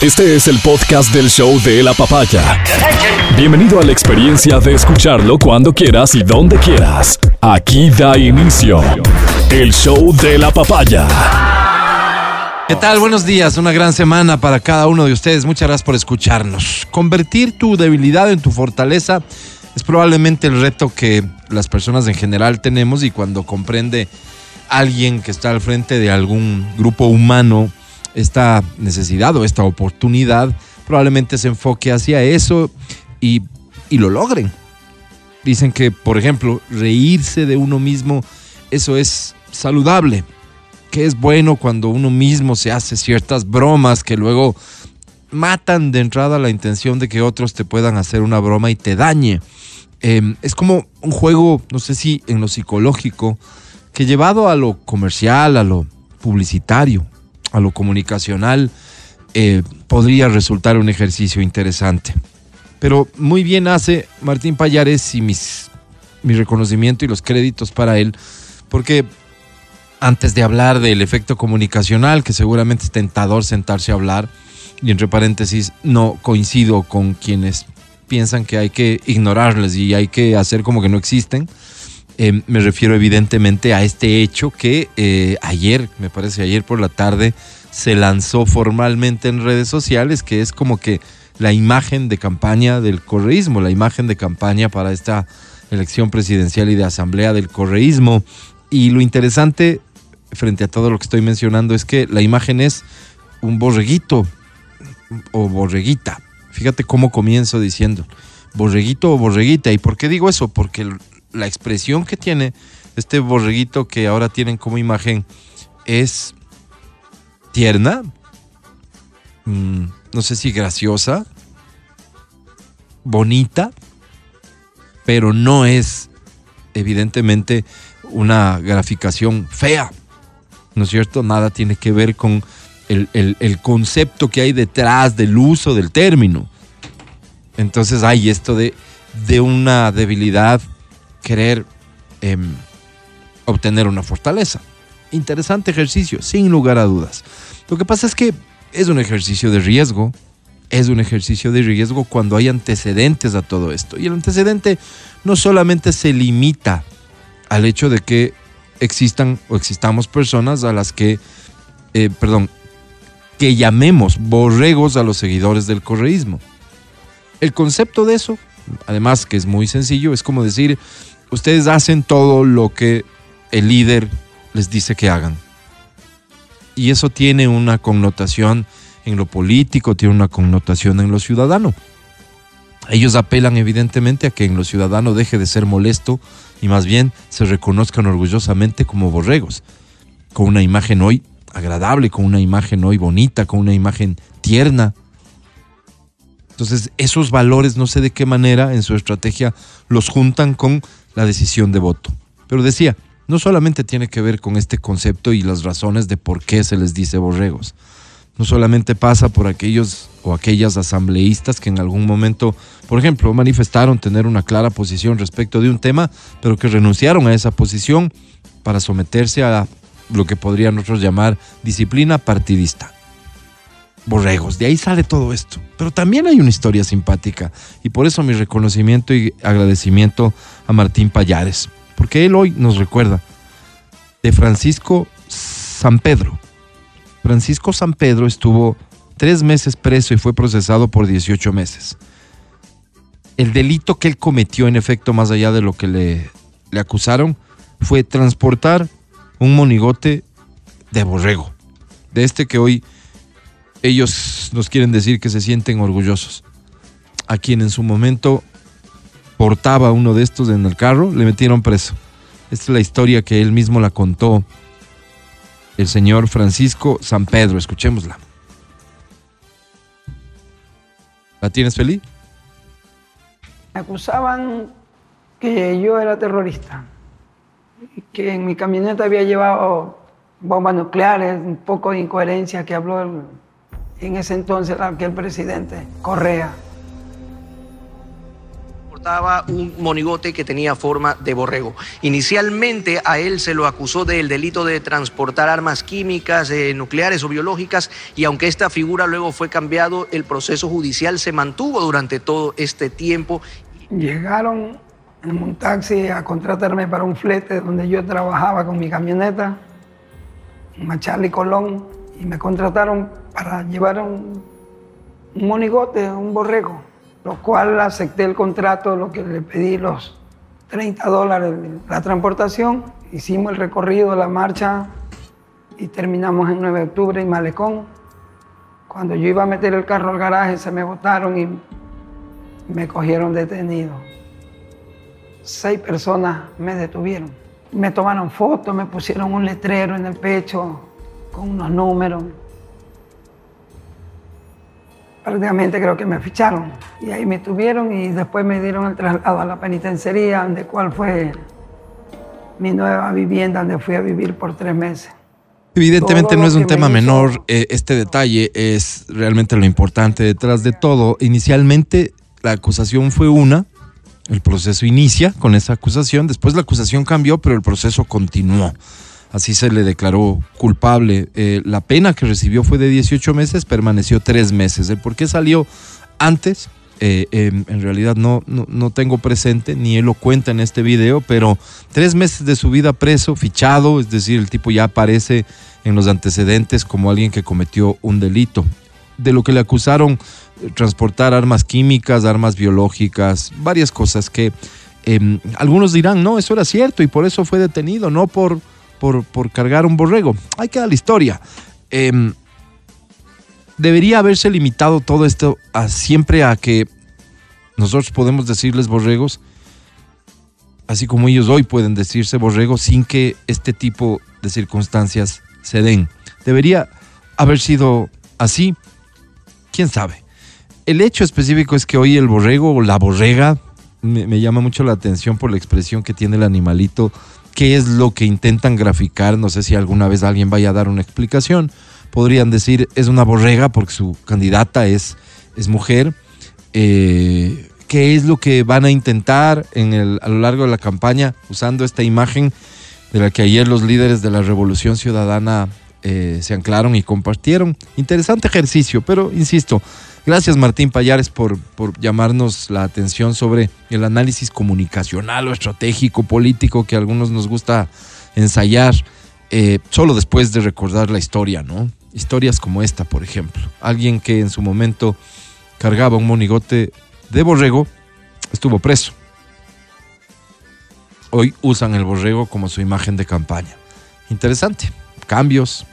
Este es el podcast del show de la papaya. Bienvenido a la experiencia de escucharlo cuando quieras y donde quieras. Aquí da inicio el show de la papaya. ¿Qué tal? Buenos días, una gran semana para cada uno de ustedes. Muchas gracias por escucharnos. Convertir tu debilidad en tu fortaleza es probablemente el reto que las personas en general tenemos y cuando comprende alguien que está al frente de algún grupo humano esta necesidad o esta oportunidad, probablemente se enfoque hacia eso y, y lo logren. Dicen que, por ejemplo, reírse de uno mismo, eso es saludable, que es bueno cuando uno mismo se hace ciertas bromas que luego matan de entrada la intención de que otros te puedan hacer una broma y te dañe. Em, es como un juego, no sé si en lo psicológico, que llevado a lo comercial, a lo publicitario, a lo comunicacional, eh, podría resultar un ejercicio interesante. Pero muy bien hace Martín Payares y mis, mi reconocimiento y los créditos para él, porque antes de hablar del efecto comunicacional, que seguramente es tentador sentarse a hablar, y entre paréntesis, no coincido con quienes piensan que hay que ignorarles y hay que hacer como que no existen. Eh, me refiero evidentemente a este hecho que eh, ayer, me parece ayer por la tarde, se lanzó formalmente en redes sociales, que es como que la imagen de campaña del correísmo, la imagen de campaña para esta elección presidencial y de asamblea del correísmo. Y lo interesante frente a todo lo que estoy mencionando es que la imagen es un borreguito o borreguita. Fíjate cómo comienzo diciendo borreguito o borreguita. ¿Y por qué digo eso? Porque la expresión que tiene este borreguito que ahora tienen como imagen es tierna, mm, no sé si graciosa, bonita, pero no es evidentemente una graficación fea, ¿no es cierto? Nada tiene que ver con el, concepto que hay detrás del uso del término. Entonces hay esto de, de una debilidad, querer em, obtener una fortaleza interesante ejercicio, sin lugar a dudas. Lo que pasa es que es un ejercicio de riesgo, es un ejercicio de riesgo cuando hay antecedentes a todo esto. Y el antecedente no solamente se limita al hecho de que existan o existamos personas a las que, eh, perdón, que llamemos borregos a los seguidores del correísmo. El concepto de eso, además que es muy sencillo, es como decir, ustedes hacen todo lo que el líder les dice que hagan. Y eso tiene una connotación en lo político, tiene una connotación en lo ciudadano. Ellos apelan evidentemente a que en lo ciudadano deje de ser molesto y más bien se reconozcan orgullosamente como borregos, con una imagen hoy agradable, con una imagen hoy bonita, con una imagen tierna. Entonces esos valores no sé de qué manera en su estrategia los juntan con la decisión de voto. Pero decía, no solamente tiene que ver con este concepto y las razones de por qué se les dice borregos. No solamente pasa por aquellos o aquellas asambleístas que en algún momento, por ejemplo, manifestaron tener una clara posición respecto de un tema, pero que renunciaron a esa posición para someterse a lo que podrían nosotros llamar disciplina partidista. Borregos, de ahí sale todo esto. Pero también hay una historia simpática y por eso mi reconocimiento y agradecimiento a Martín Payares porque él hoy nos recuerda de Francisco San Pedro. Francisco San Pedro estuvo tres meses preso y fue procesado por 18 meses. El delito que él cometió, en efecto, más allá de lo que le, le acusaron, fue transportar un monigote de borrego, de este que hoy ellos nos quieren decir que se sienten orgullosos, a quien en su momento portaba uno de estos en el carro, le metieron preso. Esta es la historia que él mismo la contó el señor Francisco San Pedro. Escuchémosla. ¿La tienes feliz? Acusaban que yo era terrorista, que en mi camioneta había llevado bombas nucleares, un poco de incoherencia que habló en ese entonces aquel presidente, Correa portaba un monigote que tenía forma de borrego. Inicialmente a él se lo acusó del delito de transportar armas químicas, eh, nucleares o biológicas y aunque esta figura luego fue cambiado, el proceso judicial se mantuvo durante todo este tiempo. Llegaron en un taxi a contratarme para un flete donde yo trabajaba con mi camioneta, en Charlie Colón, y me contrataron para llevar un, monigote, un borrego lo cual acepté el contrato, lo que le pedí los 30 dólares la transportación, hicimos el recorrido, la marcha y terminamos en 9 de octubre en Malecón. Cuando yo iba a meter el carro al garaje se me botaron y me cogieron detenido. Seis personas me detuvieron. Me tomaron fotos, me pusieron un letrero en el pecho con unos números prácticamente creo que me ficharon. Y ahí me tuvieron y después me dieron el traslado a la penitenciaría, donde cual fue mi nueva vivienda, donde fui a vivir por tres meses. Evidentemente no es un tema menor, eh, este detalle es realmente lo importante detrás de todo. Inicialmente la acusación fue una, el proceso inicia con esa acusación, después la acusación cambió, pero el proceso continuó así se le declaró culpable. Eh, la pena que recibió fue de 18 meses, permaneció tres meses. ¿El por qué salió antes? Eh, em, en realidad no, no, tengo presente, ni él lo cuenta en este video, pero tres meses de su vida preso, fichado, es decir, el tipo ya aparece en los antecedentes como alguien que cometió un delito. De lo que le acusaron, eh, transportar armas químicas, armas biológicas, varias cosas que em, algunos dirán, no, eso era cierto y por eso fue detenido, no por por, cargar un borrego. Ahí queda la historia. Em, debería haberse limitado todo esto a siempre a que nosotros podemos decirles borregos, así como ellos hoy pueden decirse borregos sin que este tipo de circunstancias se den. Debería haber sido así. ¿Quién sabe? El hecho específico es que hoy el borrego o la borrega me, me llama mucho la atención por la expresión que tiene el animalito qué es lo que intentan graficar. No sé si alguna vez alguien vaya a dar una explicación. Podrían decir, es una borrega porque su candidata es, es mujer. Eh, ¿Qué es lo que van a intentar en el, a lo largo de la campaña usando esta imagen de la que ayer los líderes de la Revolución Ciudadana eh, se anclaron y compartieron? Interesante ejercicio, pero insisto, Gracias Martín Payares por, por llamarnos la atención sobre el análisis comunicacional o estratégico, político que a algunos nos gusta ensayar eh, solo después de recordar la historia, ¿no? Historias como esta, por ejemplo. Alguien que en su momento cargaba un monigote de borrego estuvo preso. Hoy usan el borrego como su imagen de campaña. Interesante. Cambios,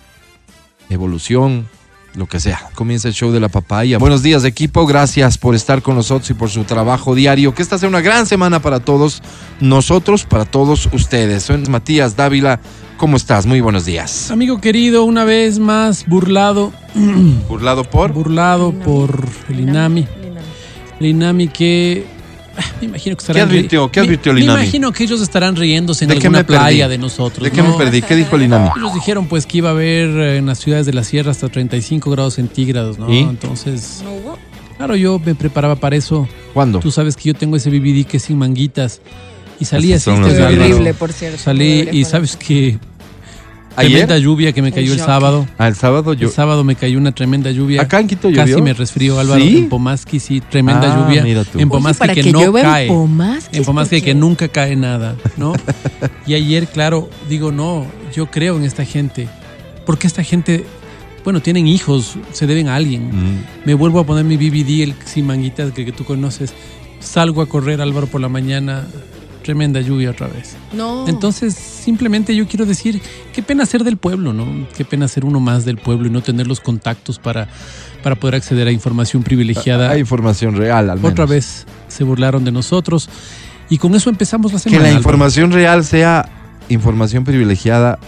evolución, lo que sea. Comienza el show de la papaya. Buenos días equipo, gracias por estar con nosotros y por su trabajo diario. Que esta sea una gran semana para todos nosotros, para todos ustedes. Soy Matías Dávila, ¿cómo estás? Muy buenos días. Amigo querido, una vez más burlado. ¿Burlado por? Burlado por el INAMI. El INAMI que me imagino que estarán ¿Qué advirtió, ¿qué advirtió me, me imagino que ellos estarán riéndose en alguna playa de nosotros. ¿De qué me perdí? ¿Qué dijo el INAMI? Ellos dijeron pues que iba a haber eh, en las ciudades de la sierra hasta 35 grados centígrados, ¿no? Entonces... ¿No hubo? Claro, yo me preparaba para eso. ¿Cuándo? Tú sabes que yo tengo ese BBD que es sin manguitas. Y salí así. Este horrible, por cierto. Salí y sabes que Tremenda lluvia que me cayó el, sábado. Ah, el sábado yo. El sábado me cayó una tremenda lluvia. Acá en Quito llovió. Casi me resfrió Álvaro. En Pomaski sí, tremenda ah, lluvia. En Pomaski que, no cae. En Pomaski, que nunca cae nada, ¿no? y ayer, claro, digo, no, yo creo en esta gente. Porque esta gente, bueno, tienen hijos, se deben a alguien. Me vuelvo a poner mi BBD, el sin manguitas que, que tú conoces. Salgo a correr, Álvaro, por la mañana tremenda lluvia otra vez. No. Entonces, simplemente yo quiero decir, qué pena ser del pueblo, ¿no? Qué pena ser uno más del pueblo y no tener los contactos para, para poder acceder a información privilegiada. A, información real, al menos. Otra vez se burlaron de nosotros y con eso empezamos la semana. Que la información real sea información privilegiada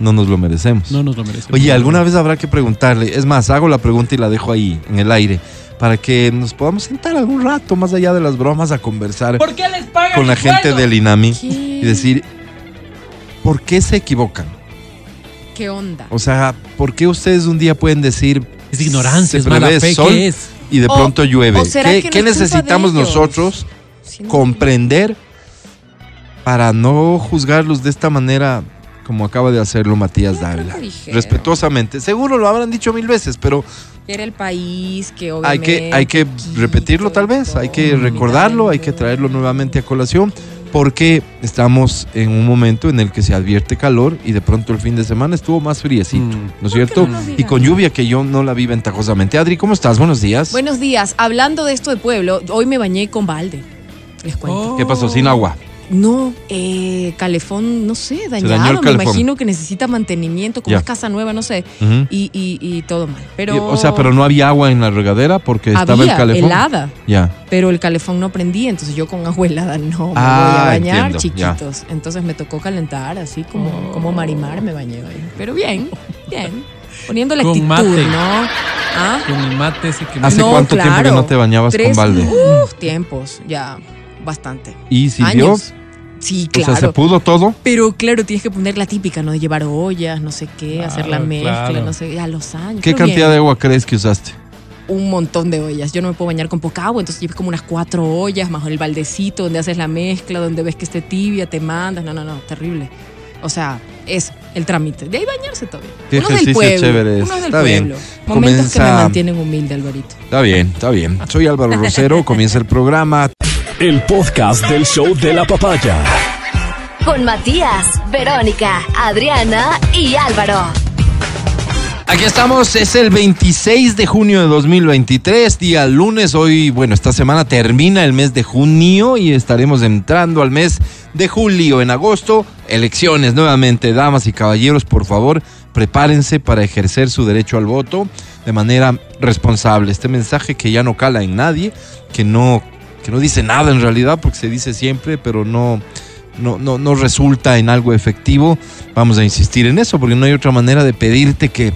no nos lo merecemos. No nos lo merecemos. Oye, alguna vez habrá que preguntarle. Es más, hago la pregunta y la dejo ahí, en el aire para que nos podamos sentar algún rato más allá de las bromas a conversar con la gente del INAMI y decir, ¿por qué se equivocan? ¿Qué onda? O sea, ¿por qué ustedes un día pueden decir... Es ignorancia, es mala fe, Y de pronto llueve. ¿Qué, necesitamos nosotros comprender para no juzgarlos de esta manera como acaba de hacerlo Matías Dávila. Respetuosamente. Seguro lo habrán dicho mil veces, pero era el país que Hay que, hay que repetirlo tal vez, hay que recordarlo, hay que traerlo nuevamente a colación, porque estamos en un momento en el que se advierte calor y de pronto el fin de semana estuvo más friecito, mm. ¿no es cierto? y con lluvia que yo no la vi ventajosamente. Adri, ¿cómo estás? Buenos días. Buenos días. Hablando de esto de pueblo, hoy me bañé con balde. Les cuento. ¿Qué pasó? ¿Sin agua? No, eh, calefón, no sé, dañado. Me imagino que necesita mantenimiento, como es casa nueva, no sé. y, y, todo mal. Pero, o sea, pero no había agua en la regadera porque estaba el calefón. helada. Ya. Pero el calefón no prendía, entonces yo con agua helada no me voy a ah, bañar, chiquitos. Entonces me tocó calentar, así como, como marimar me bañé hoy. Pero bien, bien. Poniendo la actitud, ¿no? ¿Ah? Con mate ese que ¿Hace cuánto tiempo que no te bañabas con balde? Uf, tiempos, ya bastante. ¿Y sirvió? Años. Sí, claro. O sea, ¿se pudo todo? Pero claro, tienes que poner la típica, ¿no? De llevar ollas, no sé qué, hacer la mezcla, no sé, a los años. ¿Qué cantidad de agua crees que usaste? Un montón de ollas. Yo no me puedo bañar con poca agua, entonces llevas como unas cuatro ollas, más el baldecito donde haces la mezcla, donde ves que esté tibia, te mandas. No, no, no, terrible. O sea, es el trámite. De ahí bañarse todavía. Qué uno del pueblo. Chévere uno del está pueblo. Bien. Momentos que me mantienen humilde, Alvarito. Está bien, está bien. Soy Álvaro Rosero, comienza el programa el podcast del show de la papaya. Con Matías, Verónica, Adriana y Álvaro. Aquí estamos, es el 26 de junio de 2023, día lunes. Hoy, bueno, esta semana termina el mes de junio y estaremos entrando al mes de julio. En agosto, elecciones nuevamente. Damas y caballeros, por favor, prepárense para ejercer su derecho al voto de manera responsable. Este mensaje que ya no cala en nadie, que no que no dice nada en realidad, porque se dice siempre, pero no, no, no, resulta en algo efectivo. Vamos a insistir en eso, porque no hay otra manera de pedirte que,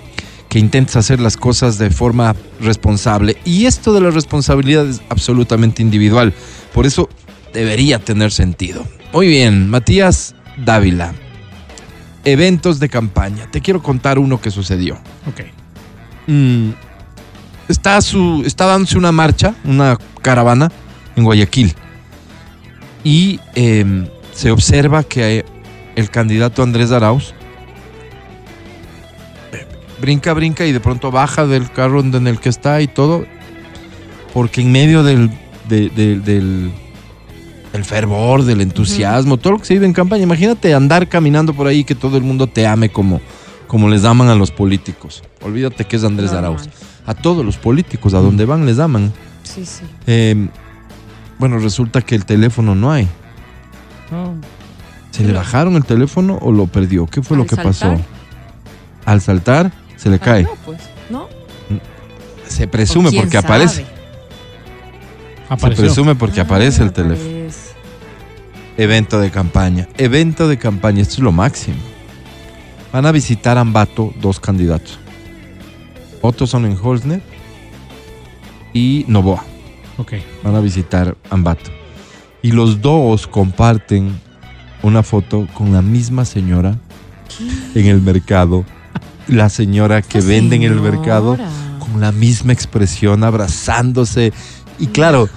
que intentes hacer las cosas de forma responsable. Y esto de la responsabilidad es absolutamente individual. Por eso debería tener sentido. Muy bien, Matías Dávila. Eventos de campaña. Te quiero contar uno que sucedió. Ok. Mm, está, su, está dándose una marcha, una caravana en Guayaquil. Y em, se observa que el candidato Andrés Arauz brinca, brinca y de pronto baja del carro en el que está y todo, porque en medio del, del, fervor, del entusiasmo, todo lo que se vive en campaña, imagínate andar caminando por ahí y que todo el mundo te ame como, como les aman a los políticos. Olvídate que es Andrés Arauz. A todos los políticos, a donde van, les aman. Sí, sí. Em, bueno, resulta que el teléfono no hay. ¿Se le bajaron el teléfono o lo perdió? ¿Qué fue lo que pasó? Al saltar, se le ah, cae. No, pues, no. Se presume porque aparece. Se presume porque ah, aparece el teléfono. Evento de campaña. Evento de campaña, esto es lo máximo. Van a visitar Ambato dos candidatos. Otros son en Holzner y Novoa. Van a visitar Ambato. Y los dos comparten una foto con la misma señora en el mercado. La señora que vende en el mercado con la misma expresión, abrazándose. Y claro,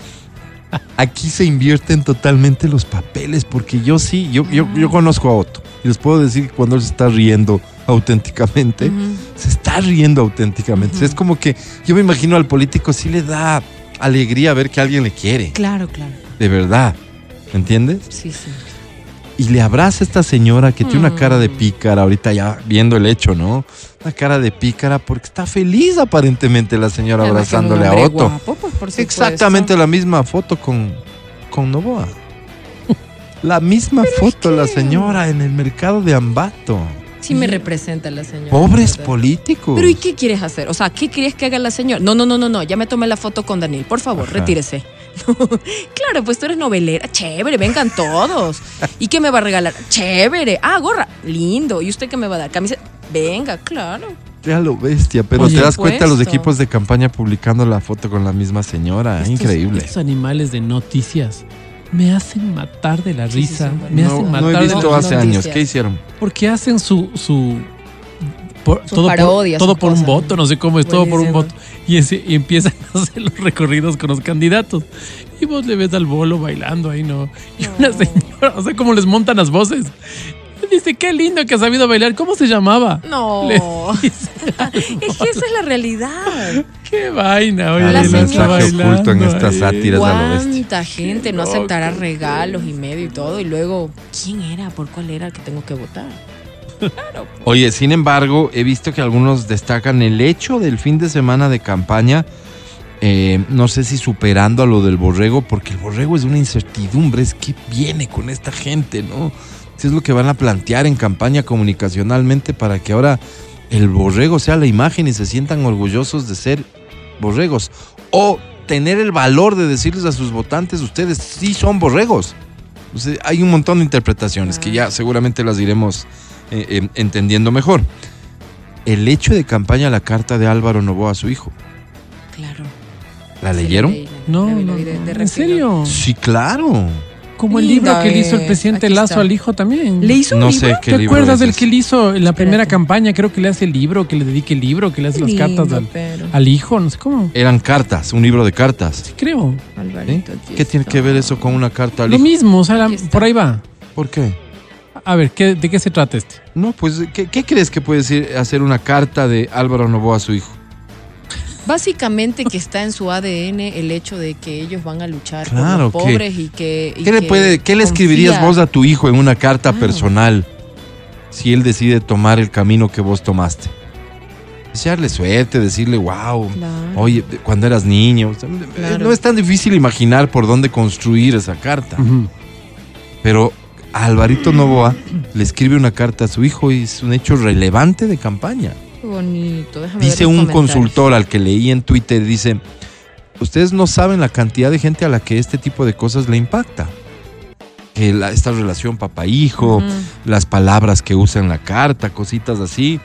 aquí se invierten totalmente los papeles, porque yo sí, yo, yo, yo conozco a Otto. Y les puedo decir que cuando él se está riendo auténticamente, se está riendo auténticamente. Es como que yo me imagino al político sí le da alegría ver que alguien le quiere. Claro, claro. De verdad. ¿Me entiendes? Sí, sí. Y le abraza a esta señora que tiene una mm. cara de pícara, ahorita ya viendo el hecho, ¿no? Una cara de pícara porque está feliz aparentemente la señora abrazándole a Otto. Pues, Exactamente la misma foto con, con Novoa. la misma foto, la señora en el mercado de Ambato. Sí me representa la señora. Pobres políticos. Pero ¿y qué quieres hacer? O sea, ¿qué quieres que haga la señora? No, no, no, no, no. Ya me tomé la foto con Daniel. Por favor, retírese. claro, pues tú eres novelera. Chévere, vengan todos. ¿Y qué me va a regalar? Chévere. Ah, gorra. Lindo. ¿Y usted qué me va a dar? Camisa. Venga, claro. Ya lo bestia, pero te das cuenta los equipos de campaña publicando la foto con la misma señora. Increíble. Estos animales de noticias me hacen matar de la risa. me hacen matar no he visto hace años. ¿Qué hicieron? Porque hacen su, su por, todo, por, todo por un voto, no sé cómo es, todo por un voto. Y, ese, y empiezan a hacer los recorridos con los candidatos. Y vos le ves al bolo bailando ahí, ¿no? Y una señora, o sea, cómo les montan las voces. Dice, qué lindo que ha sabido bailar. ¿Cómo se llamaba? No. Es que esa es la realidad. Qué vaina, oye. La señora oculto en estas sátiras ¿Cuánta gente no aceptará regalos y medio y todo? Y luego, ¿quién era? ¿Por cuál era el que tengo que votar? Claro. Oye, sin embargo, he visto que algunos destacan el hecho del fin de semana de campaña. Eh, no sé si superando a lo del borrego, porque el borrego es una incertidumbre, es que viene con esta gente, ¿no? Si es lo que van a plantear en campaña comunicacionalmente para que ahora el borrego sea la imagen y se sientan orgullosos de ser borregos. O tener el valor de decirles a sus votantes, ustedes sí son borregos. hay un montón de interpretaciones que ya seguramente las iremos eh, em, entendiendo mejor. El hecho de campaña la carta de Álvaro Novoa a su hijo. Claro. ¿La leyeron? no, no, ¿En serio? Sí, claro. Como el libro que le hizo el presidente Lazo al hijo también. ¿Le hizo un no libro? Sé qué ¿Te acuerdas del que le hizo en la primera campaña? Creo que le hace el libro, que le dedique el libro, que le hace las cartas al, hijo, no sé cómo. Eran cartas, un libro de cartas. Sí, creo. ¿Qué tiene que ver eso con una carta al Lo hijo? Lo mismo, o sea, por ahí va. ¿Por qué? A ver, ¿de qué se trata este? No, pues, ¿qué, qué crees que puede decir hacer una carta de Álvaro Novoa a su hijo? Básicamente que está en su ADN el hecho de que ellos van a luchar por los pobres y que... ¿Qué, le, puede, ¿qué le escribirías vos a tu hijo en una carta personal si él decide tomar el camino que vos tomaste? Desearle suerte, decirle, wow, oye, cuando eras niño. No es tan difícil imaginar por dónde construir esa carta. Pero a Alvarito Novoa le escribe una carta a su hijo y es un hecho relevante de campaña bonito. dice un consultor al que leí en Twitter, dice, ustedes no saben la cantidad de gente a la que este tipo de cosas le impacta. Que esta relación papá-hijo, las palabras que usa en la carta, cositas así.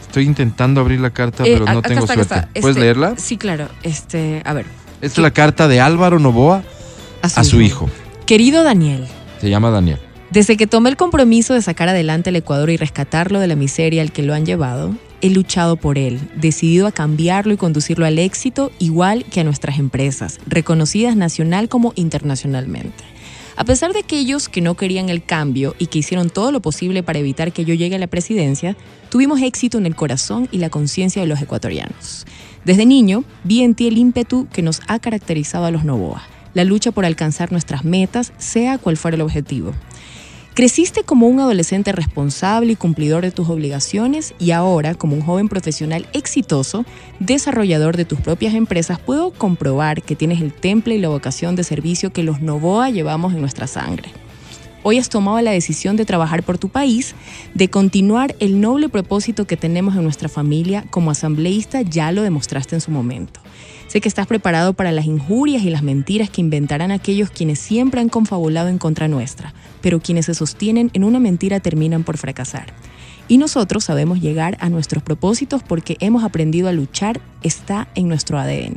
Estoy intentando abrir la carta, eh, pero no tengo suerte. ¿Puedes este, leerla? Sí, claro. Este, a ver. Esta es la carta de Álvaro Novoa a su, hijo. Querido Daniel. Se llama Daniel. Desde que tomé el compromiso de sacar adelante el Ecuador y rescatarlo de la miseria al que lo han llevado, he luchado por él, decidido a cambiarlo y conducirlo al éxito igual que a nuestras empresas, reconocidas nacional como internacionalmente. A pesar de aquellos que no querían el cambio y que hicieron todo lo posible para evitar que yo llegue a la presidencia, tuvimos éxito en el corazón y la conciencia de los ecuatorianos. Desde niño vi en ti el ímpetu que nos ha caracterizado a los Novoa, la lucha por alcanzar nuestras metas, sea cual fuera el objetivo. Creciste como un adolescente responsable y cumplidor de tus obligaciones y ahora, como un joven profesional exitoso, desarrollador de tus propias empresas, puedo comprobar que tienes el temple y la vocación de servicio que los Novoa llevamos en nuestra sangre. Hoy has tomado la decisión de trabajar por tu país, de continuar el noble propósito que tenemos en nuestra familia como asambleísta, ya lo demostraste en su momento. Sé que estás preparado para las injurias y las mentiras que inventarán aquellos quienes siempre han confabulado en contra nuestra, pero quienes se sostienen en una mentira terminan por fracasar. Y nosotros sabemos llegar a nuestros propósitos porque hemos aprendido a luchar, está en nuestro ADN.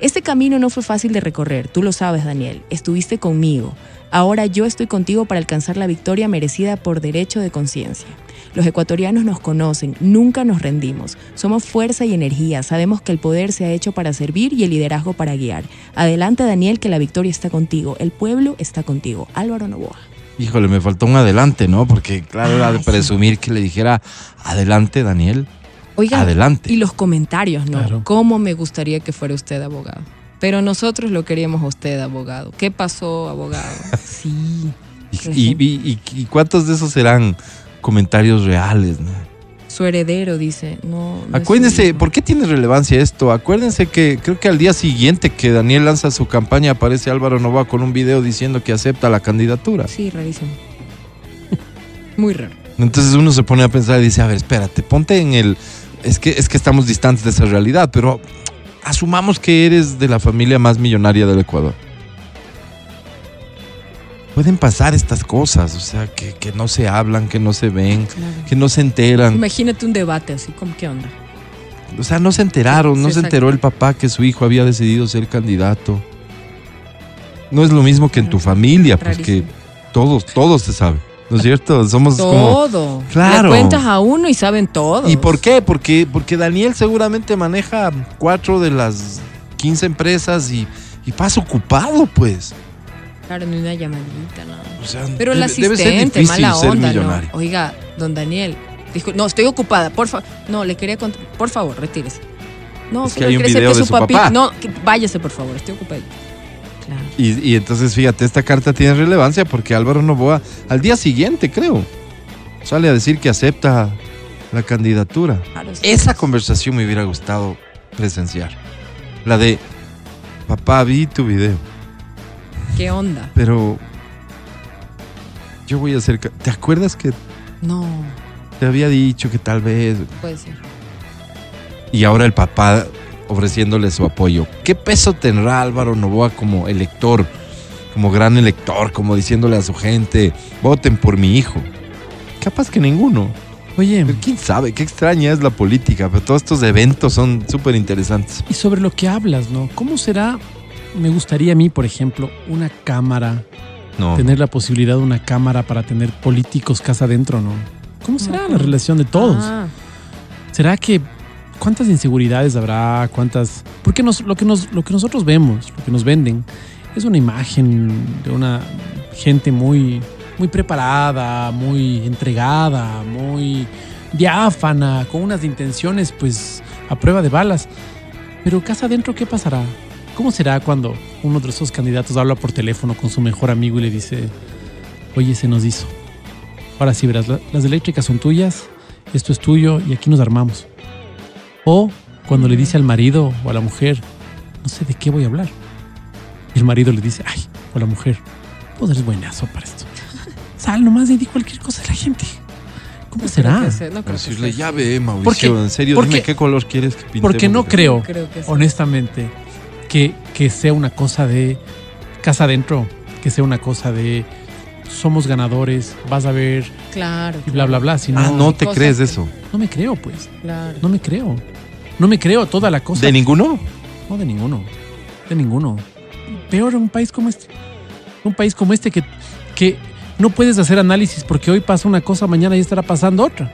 Este camino no fue fácil de recorrer, tú lo sabes Daniel, estuviste conmigo. Ahora yo estoy contigo para alcanzar la victoria merecida por derecho de conciencia. Los ecuatorianos nos conocen, nunca nos rendimos. Somos fuerza y energía, sabemos que el poder se ha hecho para servir y el liderazgo para guiar. Adelante Daniel, que la victoria está contigo, el pueblo está contigo. Álvaro Novoa. Híjole, me faltó un adelante, ¿no? Porque claro, era de presumir que le dijera, adelante Daniel. Oiga, adelante. Y los comentarios, ¿no? ¿Cómo me gustaría que fuera usted abogado? Pero nosotros lo queríamos a usted abogado. ¿Qué pasó, abogado? Sí. y, cuántos de esos serán comentarios reales, ¿no? Su heredero dice, no. Acuérdense, ¿por qué tiene relevancia esto? Acuérdense que creo que al día siguiente que Daniel lanza su campaña aparece Álvaro Nova con un video diciendo que acepta la candidatura. Sí, rarísimo. Muy raro. Entonces uno se pone a pensar y dice, a ver, espérate, ponte en el... Es que, es que estamos distantes de esa realidad, pero asumamos que eres de la familia más millonaria del Ecuador pueden pasar estas cosas, o sea, que, no se hablan, que no se ven, que no se enteran. Imagínate un debate así, ¿cómo qué onda? O sea, no se enteraron, no se enteró el papá que su hijo había decidido ser candidato. No es lo mismo que en tu familia, porque todos, todos se saben. ¿No es cierto? Somos todo. Claro. Le cuentas a uno y saben todo. ¿Y por qué? Porque, porque Daniel seguramente maneja cuatro de las 15 empresas y, y pasa ocupado, pues. Claro, ni una llamadita, no. O sea, Pero el asistente, mala onda, ¿no? Oiga, don Daniel, dijo, no, estoy ocupada, por favor. No, le quería contar, por favor, retírese. No, es que hay un video de su, papá. No, váyase, por favor, estoy ocupada. Y, entonces, fíjate, esta carta tiene relevancia porque Álvaro Novoa, al día siguiente, creo, sale a decir que acepta la candidatura. Esa conversación me hubiera gustado presenciar. La de, papá, vi tu video. ¿Qué onda? Pero yo voy a hacer... ¿Te acuerdas que... No. Te había dicho que tal vez... Puede ser. Y ahora el papá ofreciéndole su apoyo. ¿Qué peso tendrá Álvaro Novoa como elector, como gran elector, como diciéndole a su gente, voten por mi hijo? Capaz que ninguno. Oye, quién sabe, qué extraña es la política, pero todos estos eventos son súper interesantes. Y sobre lo que hablas, ¿no? ¿Cómo será? Me gustaría a mí, por ejemplo, una cámara, no. tener la posibilidad de una cámara para tener políticos casa adentro, ¿no? ¿Cómo será la relación de todos? Ah. ¿Será que ¿Cuántas inseguridades habrá? ¿Cuántas? Porque nos, lo, que nos, lo que nosotros vemos, lo que nos venden, es una imagen de una gente muy, muy preparada, muy entregada, muy diáfana, con unas intenciones pues a prueba de balas. Pero casa adentro, ¿qué pasará? ¿Cómo será cuando uno de esos candidatos habla por teléfono con su mejor amigo y le dice, oye, se nos hizo? Ahora sí, verás, las eléctricas son tuyas, esto es tuyo y aquí nos armamos. O cuando le dice al marido o a la mujer, no sé de qué voy a hablar. Y el marido le dice, ay, o la mujer, vos eres buenazo para esto. Sal nomás y di cualquier cosa a la gente. ¿Cómo será? no Decirle, ya ve, Mauricio, en serio, dime qué color quieres que pinte. Porque no creo, honestamente, que, que sea una cosa de casa adentro, que sea una cosa de somos ganadores, vas a ver. Claro. Y bla, bla, bla. Si no, ah, no te crees eso. No me creo, pues. Claro. No me creo. No me creo toda la cosa. ¿De ninguno? No, de ninguno. De ninguno. Peor un país como este. Un país como este que, que no puedes hacer análisis porque hoy pasa una cosa, mañana ya estará pasando otra.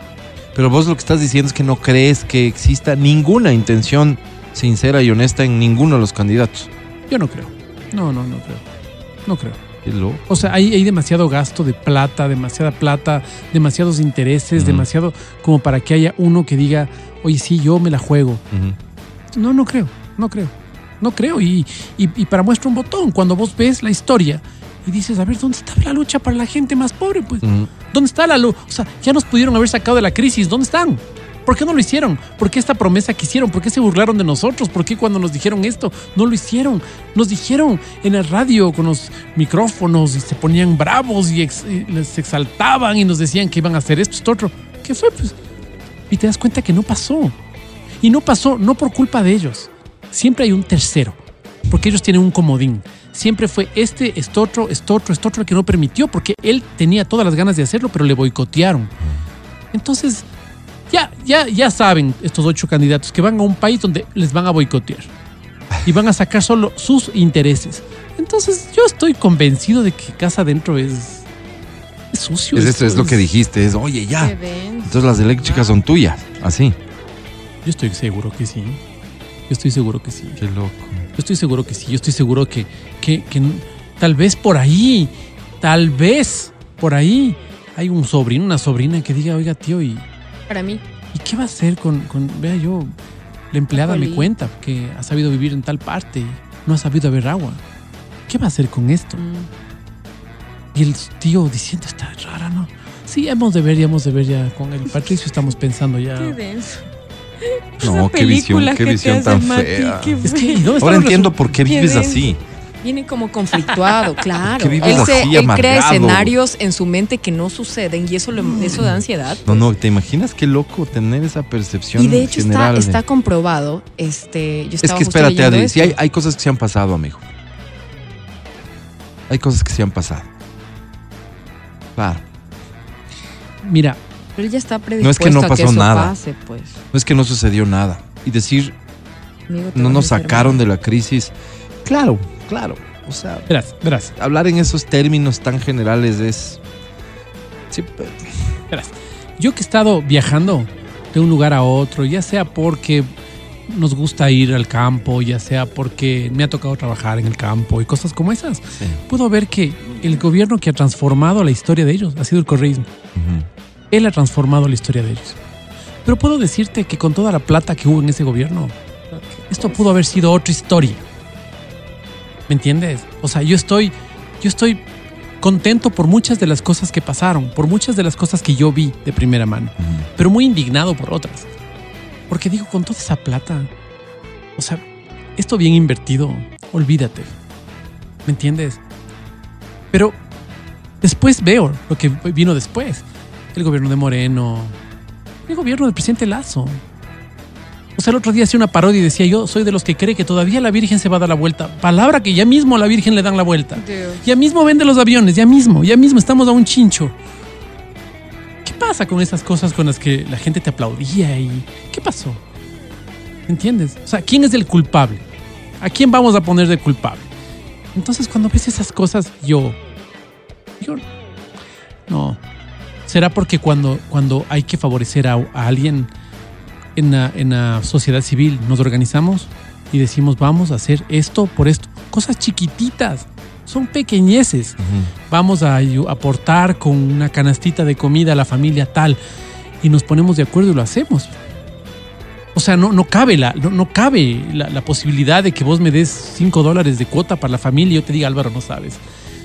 Pero vos lo que estás diciendo es que no crees que exista ninguna intención sincera y honesta en ninguno de los candidatos. Yo no creo. No, no, no creo. No creo. O sea, hay, hay, demasiado gasto de plata, demasiada plata, demasiados intereses, demasiado como para que haya uno que diga, oye, sí, yo me la juego. No, no creo, no creo, no creo. Y, y, para muestra un botón, cuando vos ves la historia y dices, a ver, ¿dónde está la lucha para la gente más pobre? Pues, ¿dónde está la lucha? O sea, ya nos pudieron haber sacado de la crisis, ¿dónde están? ¿Por qué no lo hicieron? ¿Por qué esta promesa que hicieron? ¿Por qué se burlaron de nosotros? ¿Por qué cuando nos dijeron esto no lo hicieron? Nos dijeron en el radio con los micrófonos y se ponían bravos y, les exaltaban y nos decían que iban a hacer esto, esto, otro. ¿Qué fue? Pues, y te das cuenta que no pasó. Y no pasó no por culpa de ellos. Siempre hay un tercero, porque ellos tienen un comodín. Siempre fue este, esto otro, esto otro, esto otro el que no permitió, porque él tenía todas las ganas de hacerlo, pero le boicotearon. Entonces, ya, ya, ya saben estos ocho candidatos que van a un país donde les van a boicotear y van a sacar solo sus intereses. Entonces yo estoy convencido de que casa adentro es, sucio. Es esto, es, lo que dijiste, es, oye, ya. Entonces las eléctricas son tuyas, así. Yo estoy seguro que sí. Yo estoy seguro que sí. Qué loco. Yo estoy seguro que sí. Yo estoy seguro que, que, que tal vez por ahí, tal vez por ahí hay un sobrino, una sobrina que diga, oiga, tío, y para mí. ¿Y qué va a hacer con, con vea yo, la empleada me cuenta que ha sabido vivir en tal parte y no ha sabido haber agua? ¿Qué va a hacer con esto? Mm. Y el tío diciendo, está rara, ¿no? Sí, hemos de ver, ya hemos de ver ya con el Patricio estamos pensando ya. Qué denso. No, qué visión, qué visión tan fea. Es que, Ahora entiendo por qué vives así. Viene como conflictuado, claro. Él, se, crea escenarios en su mente que no suceden y eso, eso da ansiedad. No, no, ¿te imaginas qué loco tener esa percepción? Y de hecho está, está, comprobado. Este, yo es que espérate, Adri, sí hay, hay cosas que se han pasado, amigo. Hay cosas que se han pasado. Claro. Mira. Pero él ya está predispuesto no es que no pasó nada. Pase, pues. No es que no sucedió nada. Y decir, no nos sacaron de la crisis. Claro, Claro, o sea, verás, verás. hablar en esos términos tan generales es Sí, yo que he estado viajando de un lugar a otro, ya sea porque nos gusta ir al campo, ya sea porque me ha tocado trabajar en el campo y cosas como esas, puedo ver que el gobierno que ha transformado la historia de ellos ha sido el correísmo. Él ha transformado la historia de ellos. Pero puedo decirte que con toda la plata que hubo en ese gobierno, esto pudo haber sido otra historia. ¿Me entiendes? O sea, yo estoy, yo estoy contento por muchas de las cosas que pasaron, por muchas de las cosas que yo vi de primera mano, pero muy indignado por otras. Porque digo, con toda esa plata, o sea, esto bien invertido, olvídate. ¿Me entiendes? Pero después veo lo que vino después. El gobierno de Moreno, el gobierno del presidente Lazo. O sea, el otro día hacía una parodia y decía, yo soy de los que cree que todavía la Virgen se va a dar la vuelta. Palabra que ya mismo a la Virgen le dan la vuelta. Ya mismo vende los aviones, ya mismo, ya mismo estamos a un chincho. ¿Qué pasa con esas cosas con las que la gente te aplaudía y qué pasó? ¿Entiendes? O sea, ¿quién es el culpable? ¿A quién vamos a poner de culpable? Entonces, cuando ves esas cosas, yo, yo, no. ¿Será porque cuando, cuando hay que favorecer a alguien en la, sociedad civil nos organizamos y decimos vamos a hacer esto por esto. Cosas chiquititas, son pequeñeces. Vamos a aportar con una canastita de comida a la familia tal y nos ponemos de acuerdo y lo hacemos. O sea, no, no cabe, la, no, cabe la, posibilidad de que vos me des 5 dólares de cuota para la familia y yo te diga, Álvaro, no sabes.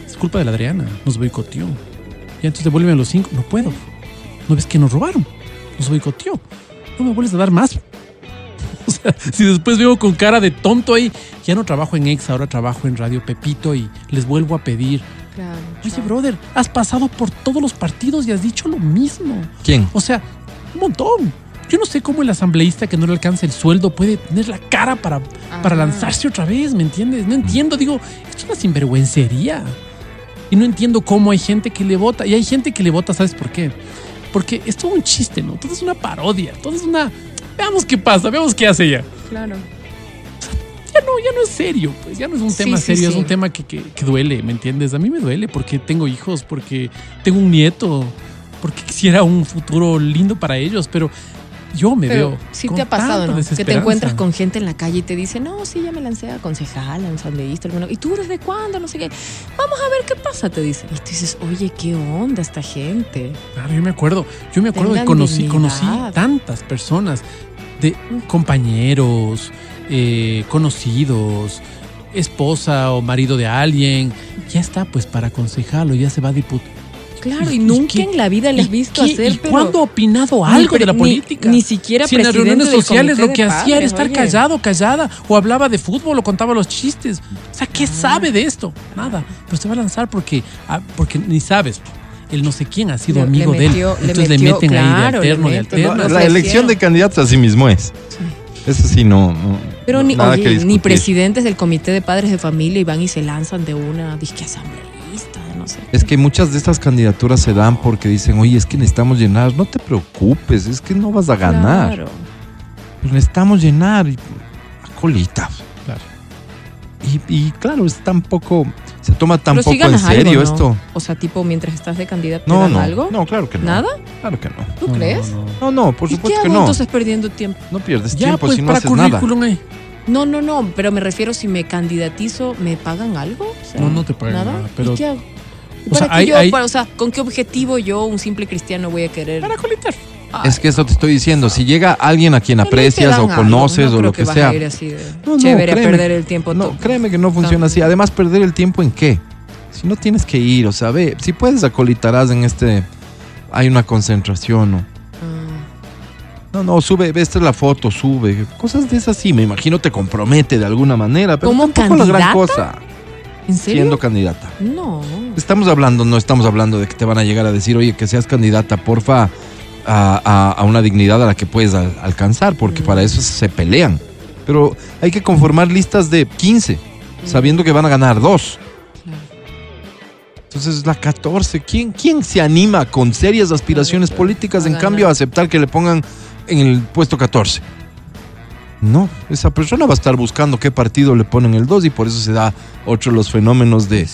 Es culpa de la Adriana, nos boicoteó. Y entonces devuélveme los 5. No puedo. ¿No ves que nos robaron? Nos boicoteó no me vuelves a dar más. O sea, si después veo con cara de tonto ahí, ya no trabajo en Ex, ahora trabajo en Radio Pepito y les vuelvo a pedir. Claro, Oye, brother, has pasado por todos los partidos y has dicho lo mismo. ¿Quién? O sea, un montón. Yo no sé cómo el asambleísta que no le alcanza el sueldo puede tener la cara para, para lanzarse otra vez, ¿me entiendes? No entiendo, digo, esto es una sinvergüencería. Y no entiendo cómo hay gente que le vota. Y hay gente que le vota, ¿sabes por qué? Porque es todo un chiste, ¿no? Todo es una parodia, todo es una... Veamos qué pasa, veamos qué hace ella. Claro. ya no, ya no es serio, pues ya no es un tema serio, es un tema que, que, duele, ¿me entiendes? A mí me duele porque tengo hijos, porque tengo un nieto, porque quisiera un futuro lindo para ellos, pero yo me veo. Sí te ha pasado, ¿no? Que te encuentras con gente en la calle y te dice, no, sí, ya me lancé a concejal, a asambleísta, hermano. ¿Y tú desde cuándo? No sé qué. Vamos a ver qué pasa, te dice. Y tú dices, oye, qué onda esta gente. Claro, yo me acuerdo. Yo me acuerdo que conocí, conocí tantas personas, de compañeros, eh, conocidos, esposa o marido de alguien. Ya está, pues para aconsejarlo, ya se va a diputar Claro, y, nunca en la vida le has visto hacer. ¿Y cuándo ha opinado algo de la política? Ni, siquiera si en las reuniones sociales lo que hacía era estar callado, callada, o hablaba de fútbol, o contaba los chistes. O sea, ¿qué sabe de esto? Nada. Pero se va a lanzar porque, ah, porque ni sabes. El no sé quién ha sido amigo de él. Entonces le, meten ahí de alterno y alterno. la elección de candidatos así mismo es. Eso sí, no. Pero ni, ni presidentes del comité de padres de familia y van y se lanzan de una disque asamblea. Es que muchas de estas candidaturas se dan porque dicen, oye, es que necesitamos llenar. No te preocupes, es que no vas a ganar. Claro. Pero necesitamos llenar. A colita. Claro. Y, claro, es tan poco. Se toma tan poco en serio esto. O sea, tipo, mientras estás de candidato, ¿te no, no, algo? No, claro que no. ¿Nada? Claro que no. ¿Tú crees? No, no, por supuesto que no. entonces perdiendo tiempo? No pierdes tiempo pues, si no haces nada. No, no, no, pero me refiero si me candidatizo, ¿me pagan algo? no, no te pagan nada. pero... qué hago? O sea, yo, o sea, ¿con qué objetivo yo, un simple cristiano, voy a querer? Para colitar. Es que eso te estoy diciendo. Si llega alguien a quien aprecias o conoces o lo que, sea. no, chévere, perder el tiempo. No, créeme que no funciona así. Además, perder el tiempo en qué? Si no tienes que ir, o sea, ve, si puedes acolitarás en este. Hay una concentración, ¿no? Ah. No, no, sube, esta es la foto, sube. Cosas de esas sí, me imagino te compromete de alguna manera, pero ¿Como tampoco la gran cosa. ¿En serio? Siendo candidata. No. Estamos hablando, no estamos hablando de que te van a llegar a decir, oye, que seas candidata, porfa, a, una dignidad a la que puedes alcanzar, porque para eso se pelean. Pero hay que conformar listas de 15, sabiendo que van a ganar dos. Entonces es la 14. ¿Quién, ¿Quién se anima con serias aspiraciones políticas, en cambio, a aceptar que le pongan en el puesto 14? No, esa persona va a estar buscando qué partido le ponen el 2 y por eso se da otro los fenómenos de,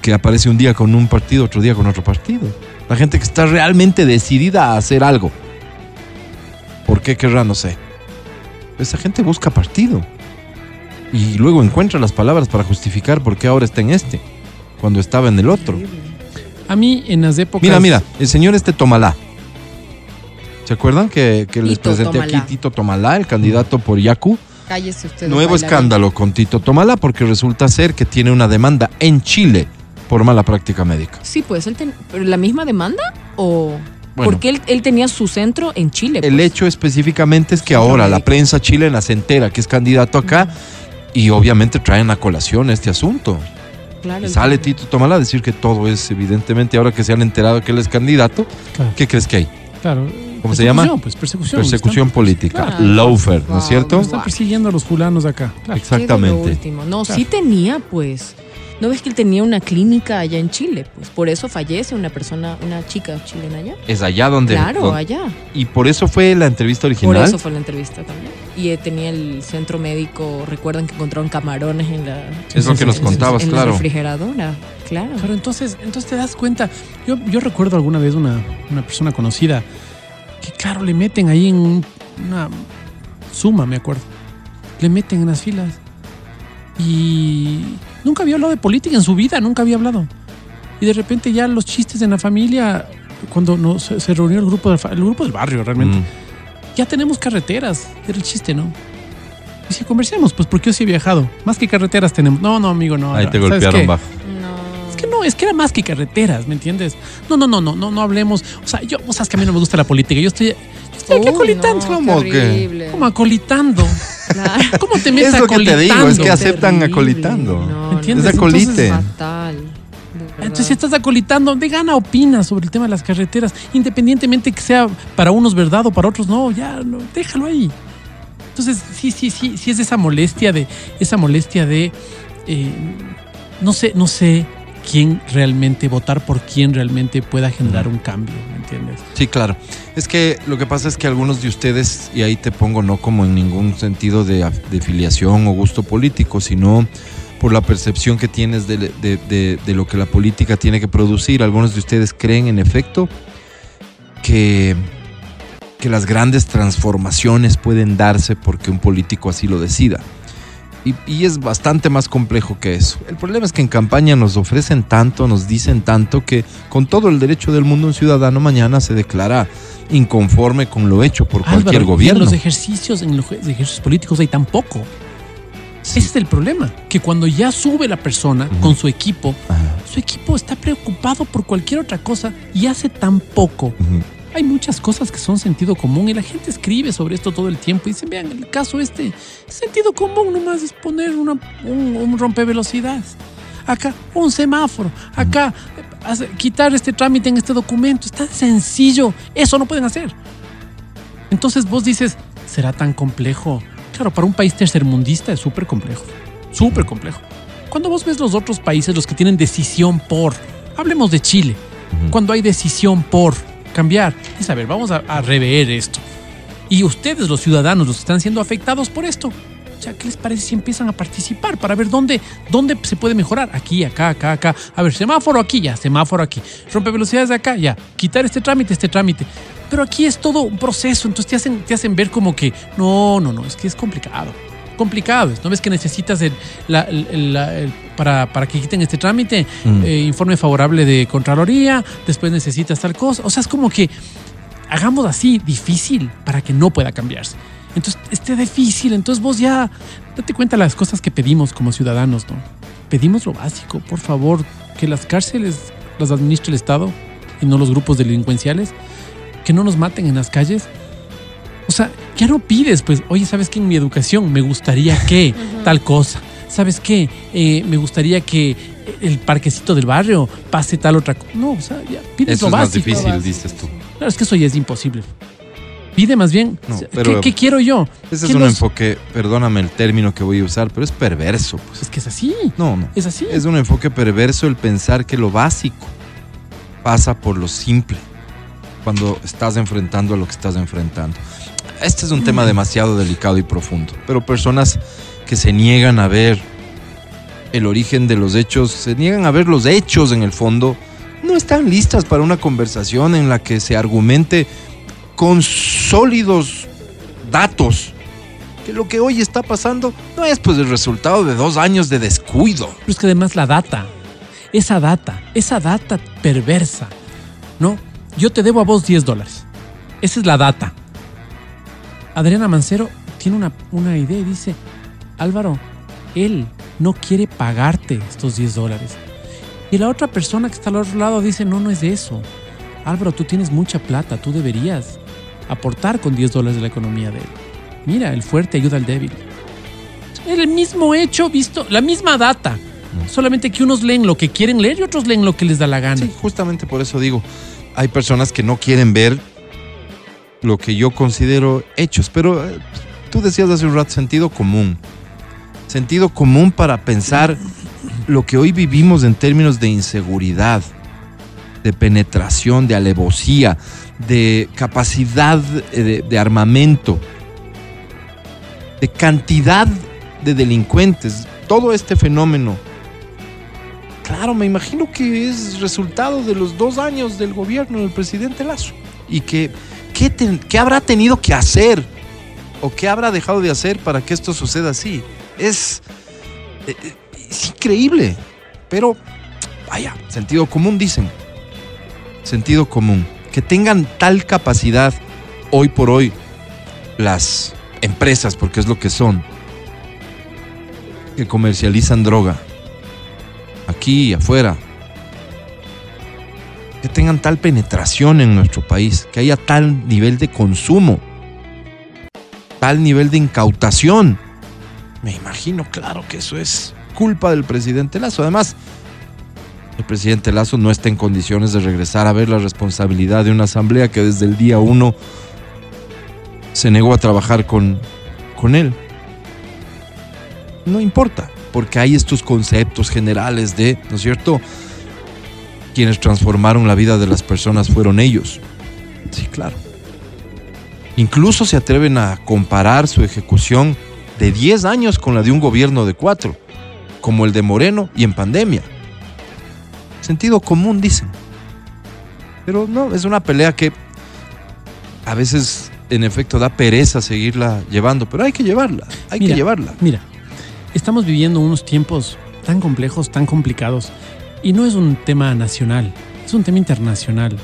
que aparece un día con un partido, otro día con otro partido. La gente que está realmente decidida a hacer algo. ¿Por qué querrá? No sé. Esa gente busca partido. Y luego encuentra las palabras para justificar por qué ahora está en este, cuando estaba en el otro. A mí en las épocas... Mira, mira, el señor este Tomalá. ¿Se acuerdan que, les presenté aquí Tito Tomalá, el candidato por Yacu? Cállese usted. Nuevo escándalo con Tito Tomalá porque resulta ser que tiene una demanda en Chile por mala práctica médica. Sí, pues, él ¿la misma demanda o...? Porque él, él, tenía su centro en Chile. El pues. hecho específicamente es que ahora la prensa chilena se entera que es candidato acá y obviamente traen a colación este asunto. Claro, sale Tito Tomala a decir que todo es evidentemente ahora que se han enterado que él es candidato. ¿Qué crees que hay? Claro. ¿Cómo se llama? Pues persecución. Persecución política. Loafer, ¿no es cierto? Están persiguiendo a los fulanos acá. Exactamente. No, sí tenía, pues. ¿No ves que él tenía una clínica allá en Chile? Pues por eso fallece una persona, una chica chilena allá. Es allá donde. Claro, allá. Y por eso fue la entrevista original. Por eso fue la entrevista también. Y tenía el centro médico, recuerdan que encontraron camarones en la. Es lo que nos contabas, en claro. La refrigeradora, claro. Pero entonces, entonces te das cuenta. Yo, yo recuerdo alguna vez una, una persona conocida que, claro, le meten ahí en una suma, me acuerdo. Le meten en las filas. Y Nunca había hablado de política en su vida, nunca había hablado. Y de repente ya los chistes en la familia, cuando se, reunió el grupo, del, el grupo del barrio realmente, mm. ya tenemos carreteras, era el chiste, ¿no? Y si conversemos, pues porque yo sí he viajado. Más que carreteras tenemos. No, no, amigo, no. Ahí te golpearon bajo. Es que no, es que era más que carreteras, ¿me entiendes? No, no, no, no, no, no hablemos. O sea, yo, vos sabes que a mí no me gusta la política. Yo estoy, yo estoy aquí acolitando. ¿Cómo que? Como acolitando. ¿Cómo te metes Es lo que te digo, es que aceptan acolitando. No, ¿Entiendes? Es acolite. Entonces, fatal. Entonces, si estás acolitando, de gana opina sobre el tema de las carreteras, independientemente que sea para unos verdad o para otros no, ya, no, déjalo ahí. Entonces, sí, sí, sí, sí es esa molestia de, esa molestia de, eh, no sé, no sé quién realmente, votar por quién realmente pueda generar un cambio, ¿me entiendes? Sí, claro. Es que lo que pasa es que algunos de ustedes, y ahí te pongo no como en ningún sentido de, de filiación o gusto político, sino por la percepción que tienes de, de, de, lo que la política tiene que producir. Algunos de ustedes creen, en efecto, que, que las grandes transformaciones pueden darse porque un político así lo decida. Y, es bastante más complejo que eso. El problema es que en campaña nos ofrecen tanto, nos dicen tanto, que con todo el derecho del mundo un ciudadano mañana se declara inconforme con lo hecho por cualquier gobierno. en los ejercicios, en los ejercicios políticos hay tan poco. Ese es el problema, que cuando ya sube la persona con su equipo, su equipo está preocupado por cualquier otra cosa y hace tan poco hay muchas cosas que son sentido común y la gente escribe sobre esto todo el tiempo y dicen, vean, el caso este, sentido común nomás es poner una, un, un rompevelocidad. Acá, un semáforo. Acá, quitar este trámite en este documento. Es tan sencillo. Eso no pueden hacer. Entonces vos dices, ¿será tan complejo? Claro, para un país tercermundista es súper complejo. Súper complejo. Cuando vos ves los otros países, los que tienen decisión por, hablemos de Chile, cuando hay decisión por cambiar. Es a ver, vamos a, rever esto. Y ustedes, los ciudadanos, los que están siendo afectados por esto, o sea, ¿qué les parece si empiezan a participar para ver dónde, dónde se puede mejorar? Aquí, acá, acá, acá. A ver, semáforo aquí, ya, semáforo aquí. Rompe velocidades de acá, ya. Quitar este trámite, este trámite. Pero aquí es todo un proceso, entonces te hacen, te hacen ver como que, no, no, no, es que es complicado. Complicado, ¿no ves que necesitas el, para, para, que quiten este trámite, mm. eh, informe favorable de Contraloría, después necesitas tal cosa. O sea, es como que hagamos así, difícil, para que no pueda cambiarse. Entonces, esté difícil, entonces vos ya date cuenta las cosas que pedimos como ciudadanos, ¿no? Pedimos lo básico, por favor, que las cárceles las administre el Estado y no los grupos delincuenciales, que no nos maten en las calles. O sea, ya no pides, pues, oye, ¿sabes qué? En mi educación me gustaría que tal cosa. ¿sabes qué? Eh, me gustaría que el parquecito del barrio pase tal otra cosa. No, o sea, ya pides eso lo es más difícil, dices tú. Claro, es que eso ya es imposible. Pide más bien. ¿qué, quiero yo? Ese es un enfoque, perdóname el término que voy a usar, pero es perverso. Pues. Es que es así. No, no. Es así. Es un enfoque perverso el pensar que lo básico pasa por lo simple cuando estás enfrentando a lo que estás enfrentando. Este es un tema demasiado delicado y profundo, pero personas que se niegan a ver el origen de los hechos, se niegan a ver los hechos en el fondo, no están listas para una conversación en la que se argumente con sólidos datos que lo que hoy está pasando no es pues el resultado de dos años de descuido. Pero es que además la data, esa data, esa data perversa, ¿no? Yo te debo a vos 10 dólares. Esa es la data. Adriana Mancero tiene una, una idea y dice, Álvaro, él no quiere pagarte estos 10 dólares. Y la otra persona que está al otro lado dice, no, no es de eso. Álvaro, tú tienes mucha plata, tú deberías aportar con 10 dólares de la economía de él. Mira, el fuerte ayuda al débil. El mismo hecho visto, la misma data. Mm. Solamente que unos leen lo que quieren leer y otros leen lo que les da la gana. Sí, justamente por eso digo, hay personas que no quieren ver lo que yo considero hechos, pero eh, tú decías hace un rato sentido común. Sentido común para pensar lo que hoy vivimos en términos de inseguridad, de penetración, de alevosía, de capacidad de, armamento, de cantidad de delincuentes, todo este fenómeno. Claro, me imagino que es resultado de los dos años del gobierno del presidente Lazo. Y que, ¿qué, habrá tenido que hacer? ¿O qué habrá dejado de hacer para que esto suceda así? Es, eh, eh, es increíble. Pero, vaya, sentido común dicen. Sentido común que tengan tal capacidad hoy por hoy las empresas, porque es lo que son, que comercializan droga, aquí y afuera, que tengan tal penetración en nuestro país, que haya tal nivel de consumo, tal nivel de incautación. Me imagino, claro, que eso es culpa del presidente Lazo. Además, el presidente Lazo no está en condiciones de regresar a ver la responsabilidad de una asamblea que desde el día uno se negó a trabajar con, con él. No importa, porque hay estos conceptos generales de, ¿no es cierto? Quienes transformaron la vida de las personas fueron ellos. Sí, claro. Incluso se atreven a comparar su ejecución de 10 años con la de un gobierno de 4, como el de Moreno y en pandemia sentido común, dicen. Pero no, es una pelea que a veces en efecto da pereza seguirla llevando, pero hay que llevarla, hay que llevarla. Mira, estamos viviendo unos tiempos tan complejos, tan complicados, y no es un tema nacional, es un tema internacional.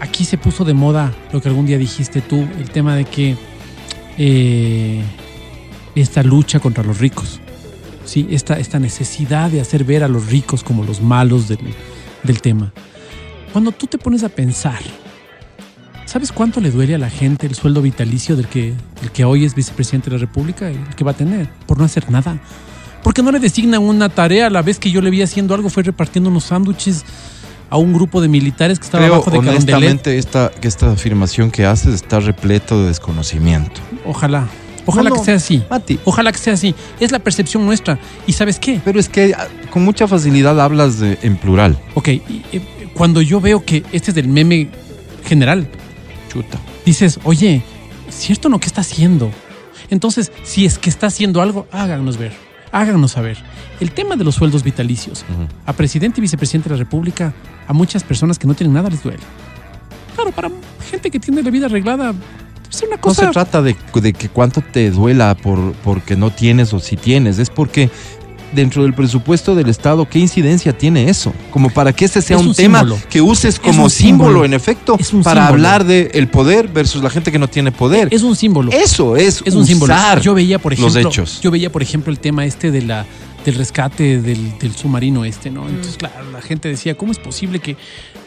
Aquí se puso de moda lo que algún día dijiste tú, el tema de que eh, esta lucha contra los ricos. ¿sí? esta, esta necesidad de hacer ver a los ricos como los malos del, tema. Cuando tú te pones a pensar, ¿sabes cuánto le duele a la gente el sueldo vitalicio del que, el que hoy es vicepresidente de la República el que va a tener por no hacer nada? Porque no le designan una tarea a la vez que yo le vi haciendo algo, fue repartiendo unos sándwiches a un grupo de militares que estaba Creo, abajo de honestamente esta, esta afirmación que haces está repleto de desconocimiento. Ojalá. Ojalá que sea así. Mati. Ojalá que sea así. Es la percepción nuestra. ¿Y sabes qué? Pero es que ah, con mucha facilidad hablas de, en plural. Ok, eh, cuando yo veo que este es del meme general, chuta, dices, oye, ¿cierto no? ¿Qué está haciendo? Entonces, si es que está haciendo algo, háganos ver, háganos saber. El tema de los sueldos vitalicios, a presidente y vicepresidente de la República, a muchas personas que no tienen nada les duele. Claro, para gente que tiene la vida arreglada, no se trata de, que cuánto te duela por porque no tienes o si tienes, es porque dentro del presupuesto del Estado, ¿qué incidencia tiene eso? Como para que este sea un, tema que uses como símbolo, en efecto, para hablar de el poder versus la gente que no tiene poder. Es un símbolo. Eso es, es un símbolo. Yo veía, por ejemplo, los hechos. Yo veía, por ejemplo, el tema este de la del rescate del, submarino este, ¿no? Entonces, mm. claro, la gente decía, ¿cómo es posible que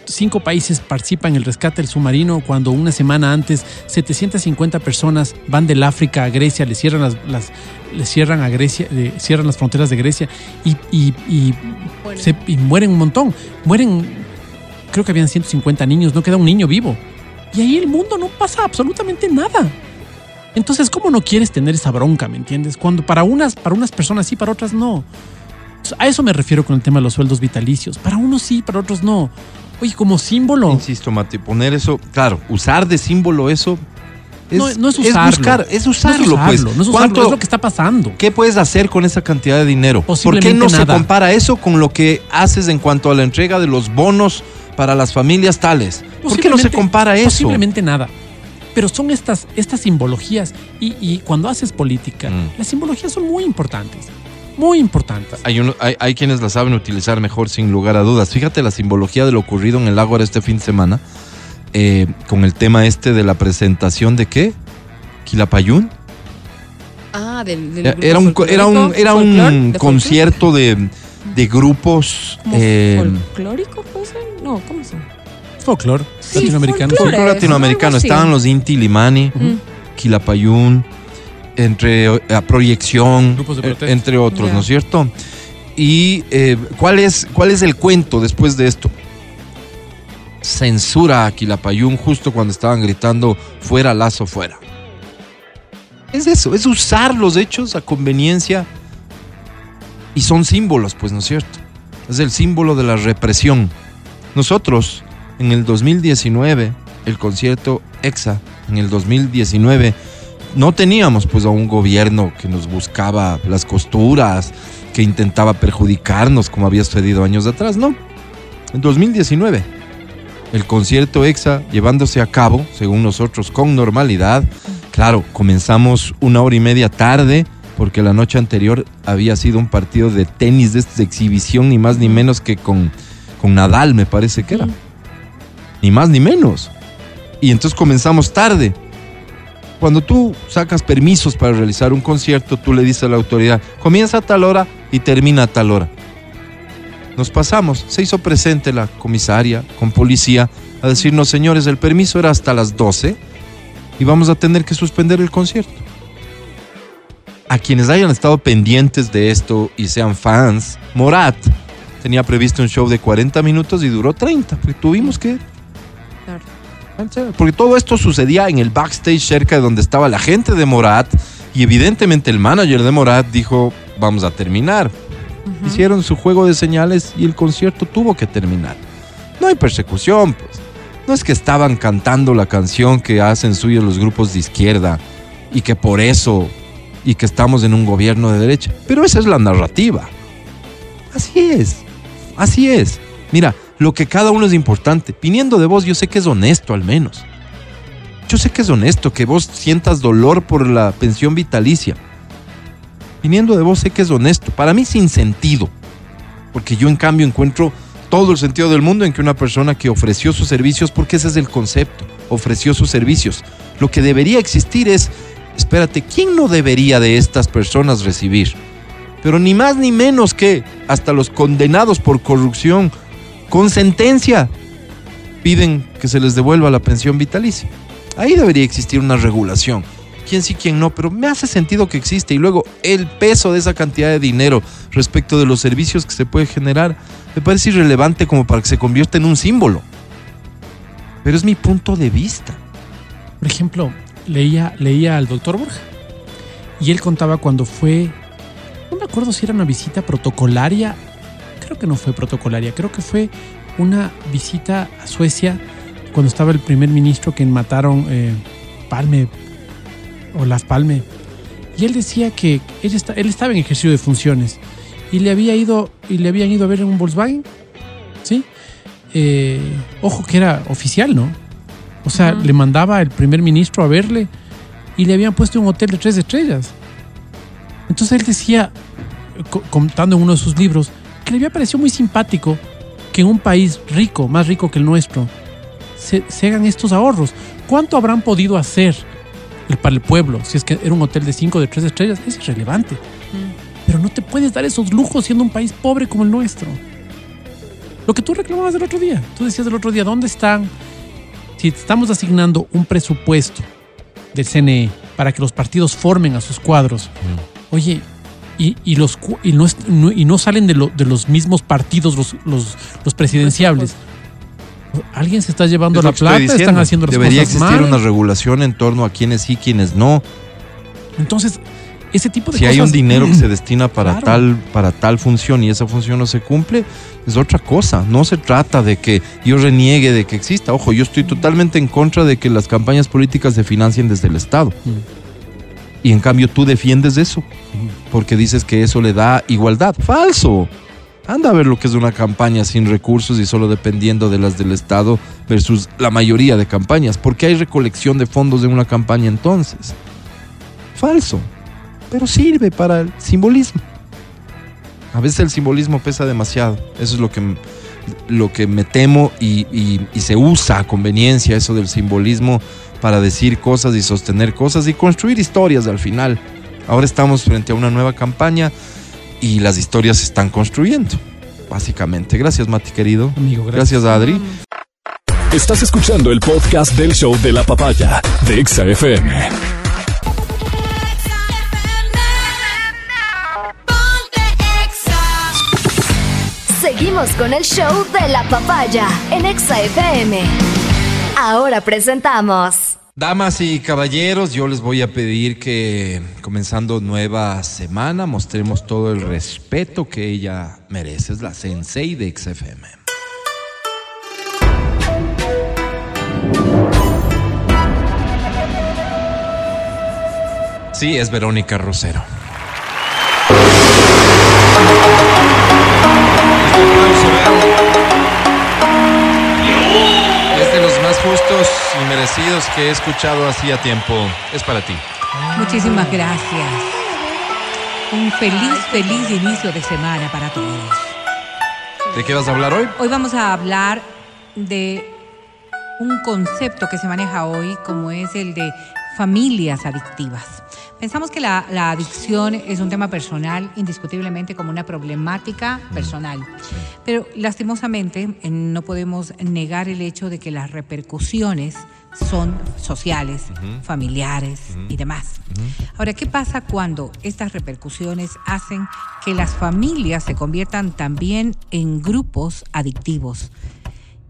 cinco países participan en el rescate del submarino cuando una semana antes 750 personas van del África a Grecia, le cierran las, le cierran a Grecia, cierran las fronteras de Grecia y, y, Se, y mueren un montón. Mueren, creo que habían 150 niños, no queda un niño vivo. Y ahí el mundo no pasa absolutamente nada. Entonces, ¿cómo no quieres tener esa bronca, me entiendes? Cuando para unas, para unas personas sí, para otras no. A eso me refiero con el tema de los sueldos vitalicios. Para unos sí, para otros no. Oye, como símbolo. Insisto, Mati, poner eso, claro, usar de símbolo eso Es, no, es usarlo. Es buscar, es usarlo, pues. No es usarlo, es lo que está pasando. ¿Qué puedes hacer con esa cantidad de dinero? ¿Por qué no se compara eso con lo que haces en cuanto a la entrega de los bonos para las familias tales? ¿Por qué no se compara eso? Posiblemente nada. Pero son estas, estas simbologías y, cuando haces política, mm. las simbologías son muy importantes. Muy importantes. Hay, hay, quienes la saben utilizar mejor sin lugar a dudas. Fíjate la simbología de lo ocurrido en el Ágora este fin de semana eh, con el tema este de la presentación de qué? ¿Quilapayún? Ah, del, era, un, era un, era un concierto de, de grupos. Eh, ¿Folclórico puede ser? No, ¿cómo se llama? Folclore latinoamericano. Folclore latinoamericano. Estaban los Inti Limani, Quilapayún, entre eh, Proyección, eh, entre otros, ¿no es cierto? ¿Y eh, ¿cuál, es, cuál es el cuento después de esto? Censura a Quilapayún justo cuando estaban gritando fuera Lazo, fuera. Es eso, es usar los hechos a conveniencia y son símbolos, pues, ¿no es cierto? Es el símbolo de la represión. Nosotros, en el 2019, el concierto EXA, en el 2019, no teníamos pues a un gobierno que nos buscaba las costuras, que intentaba perjudicarnos como había sucedido años atrás, no. En 2019, el concierto EXA llevándose a cabo, según nosotros, con normalidad. Claro, comenzamos una hora y media tarde, porque la noche anterior había sido un partido de tenis de, exhibición, ni más ni menos que con, con Nadal, me parece que era ni más ni menos. Y entonces comenzamos tarde. Cuando tú sacas permisos para realizar un concierto, tú le dices a la autoridad, comienza a tal hora y termina a tal hora. Nos pasamos, se hizo presente la comisaria con policía a decirnos, señores, el permiso era hasta las 12 y vamos a tener que suspender el concierto. A quienes hayan estado pendientes de esto y sean fans, Morat tenía previsto un show de 40 minutos y duró 30, porque tuvimos que porque todo esto sucedía en el backstage cerca de donde estaba la gente de Morat y evidentemente el manager de Morat dijo, vamos a terminar. Hicieron su juego de señales y el concierto tuvo que terminar. No hay persecución, pues. No es que estaban cantando la canción que hacen suyos los grupos de izquierda y que por eso y que estamos en un gobierno de derecha. Pero esa es la narrativa. Así es. Así es. Mira, lo que cada uno es importante. Viniendo de vos, yo sé que es honesto al menos. Yo sé que es honesto que vos sientas dolor por la pensión vitalicia. Viniendo de vos, sé que es honesto. Para mí sin sentido. Porque yo en cambio encuentro todo el sentido del mundo en que una persona que ofreció sus servicios, porque ese es el concepto, ofreció sus servicios. Lo que debería existir es, espérate, ¿quién no debería de estas personas recibir? Pero ni más ni menos que hasta los condenados por corrupción con sentencia piden que se les devuelva la pensión vitalicia. Ahí debería existir una regulación. Quién sí, quién no, pero me hace sentido que existe. Y luego el peso de esa cantidad de dinero respecto de los servicios que se puede generar me parece irrelevante como para que se convierta en un símbolo. Pero es mi punto de vista. Por ejemplo, leía, leía al doctor Borja y él contaba cuando fue, no me acuerdo si era una visita protocolaria creo que no fue protocolaria, creo que fue una visita a Suecia cuando estaba el primer ministro que mataron eh, Palme o Las Palme. Y él decía que él, él, estaba en ejercicio de funciones y le había ido y le habían ido a ver en un Volkswagen, ¿sí? Eh, ojo que era oficial, ¿no? O sea, le mandaba el primer ministro a verle y le habían puesto un hotel de tres estrellas. Entonces él decía, contando en uno de sus libros, que le había parecido muy simpático que en un país rico, más rico que el nuestro, se, hagan estos ahorros. ¿Cuánto habrán podido hacer para el pueblo? Si es que era un hotel de cinco, de tres estrellas, es irrelevante. Mm. Pero no te puedes dar esos lujos siendo un país pobre como el nuestro. Lo que tú reclamabas el otro día, tú decías el otro día, ¿dónde están? Si estamos asignando un presupuesto del CNE para que los partidos formen a sus cuadros, mm. oye, y, los, y, no, y no salen de, de los mismos partidos los, los, los presidenciables. Alguien se está llevando la plata, están haciendo las Debería existir una regulación en torno a quiénes sí, quiénes no. Entonces, ese tipo de si hay un dinero que se destina para tal para tal función y esa función no se cumple, es otra cosa. No se trata de que yo reniegue de que exista. Ojo, yo estoy totalmente en contra de que las campañas políticas se financien desde el Estado. Y en cambio tú defiendes eso, porque dices que eso le da igualdad. Falso. Anda a ver lo que es una campaña sin recursos y solo dependiendo de las del Estado versus la mayoría de campañas. ¿Por qué hay recolección de fondos en una campaña entonces? Falso. Pero sirve para el simbolismo. A veces el simbolismo pesa demasiado. Eso es lo que, lo que me temo y, y se usa a conveniencia eso del simbolismo para decir cosas y sostener cosas y construir historias al final. Ahora estamos frente a una nueva campaña y las historias se están construyendo, básicamente. Gracias, Mati, querido. Amigo, gracias. Adri. Estás escuchando el podcast del show de la papaya de XFM. Seguimos con el show de la papaya en XFM. Ahora presentamos. Damas y caballeros, yo les voy a pedir que comenzando nueva semana mostremos todo el respeto que ella merece. Es la sensei de XFM. Sí, es Verónica Rosero. Justos y merecidos que he escuchado hacía tiempo. Es para ti. Muchísimas gracias. Un feliz, feliz inicio de semana para todos. ¿De qué vas a hablar hoy? Hoy vamos a hablar de un concepto que se maneja hoy como es el de familias adictivas. Pensamos que la, adicción es un tema personal, indiscutiblemente como una problemática personal. Pero lastimosamente no podemos negar el hecho de que las repercusiones son sociales, familiares y demás. Ahora, ¿qué pasa cuando estas repercusiones hacen que las familias se conviertan también en grupos adictivos?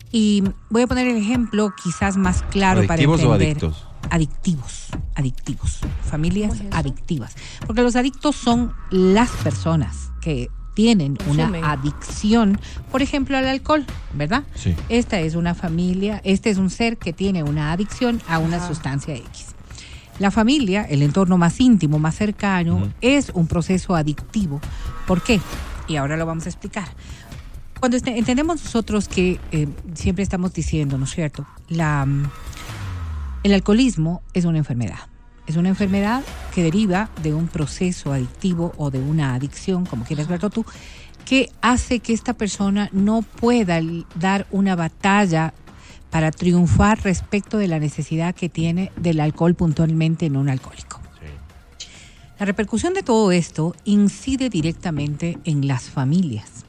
Y voy a poner el ejemplo quizás más claro para entender. O adictos? Adictivos, adictivos, familias adictivas. Porque los adictos son las personas que tienen una adicción, por ejemplo, al alcohol, ¿verdad? Sí. Esta es una familia, este es un ser que tiene una adicción a una sustancia X. La familia, el entorno más íntimo, más cercano, es un proceso adictivo. ¿Por qué? Y ahora lo vamos a explicar. Cuando este, entendemos nosotros que eh, siempre estamos diciendo, ¿no es cierto? La el alcoholismo es una enfermedad. Es una enfermedad que deriva de un proceso adictivo o de una adicción, como quieras verlo tú, que hace que esta persona no pueda dar una batalla para triunfar respecto de la necesidad que tiene del alcohol puntualmente en un alcohólico. La repercusión de todo esto incide directamente en las familias.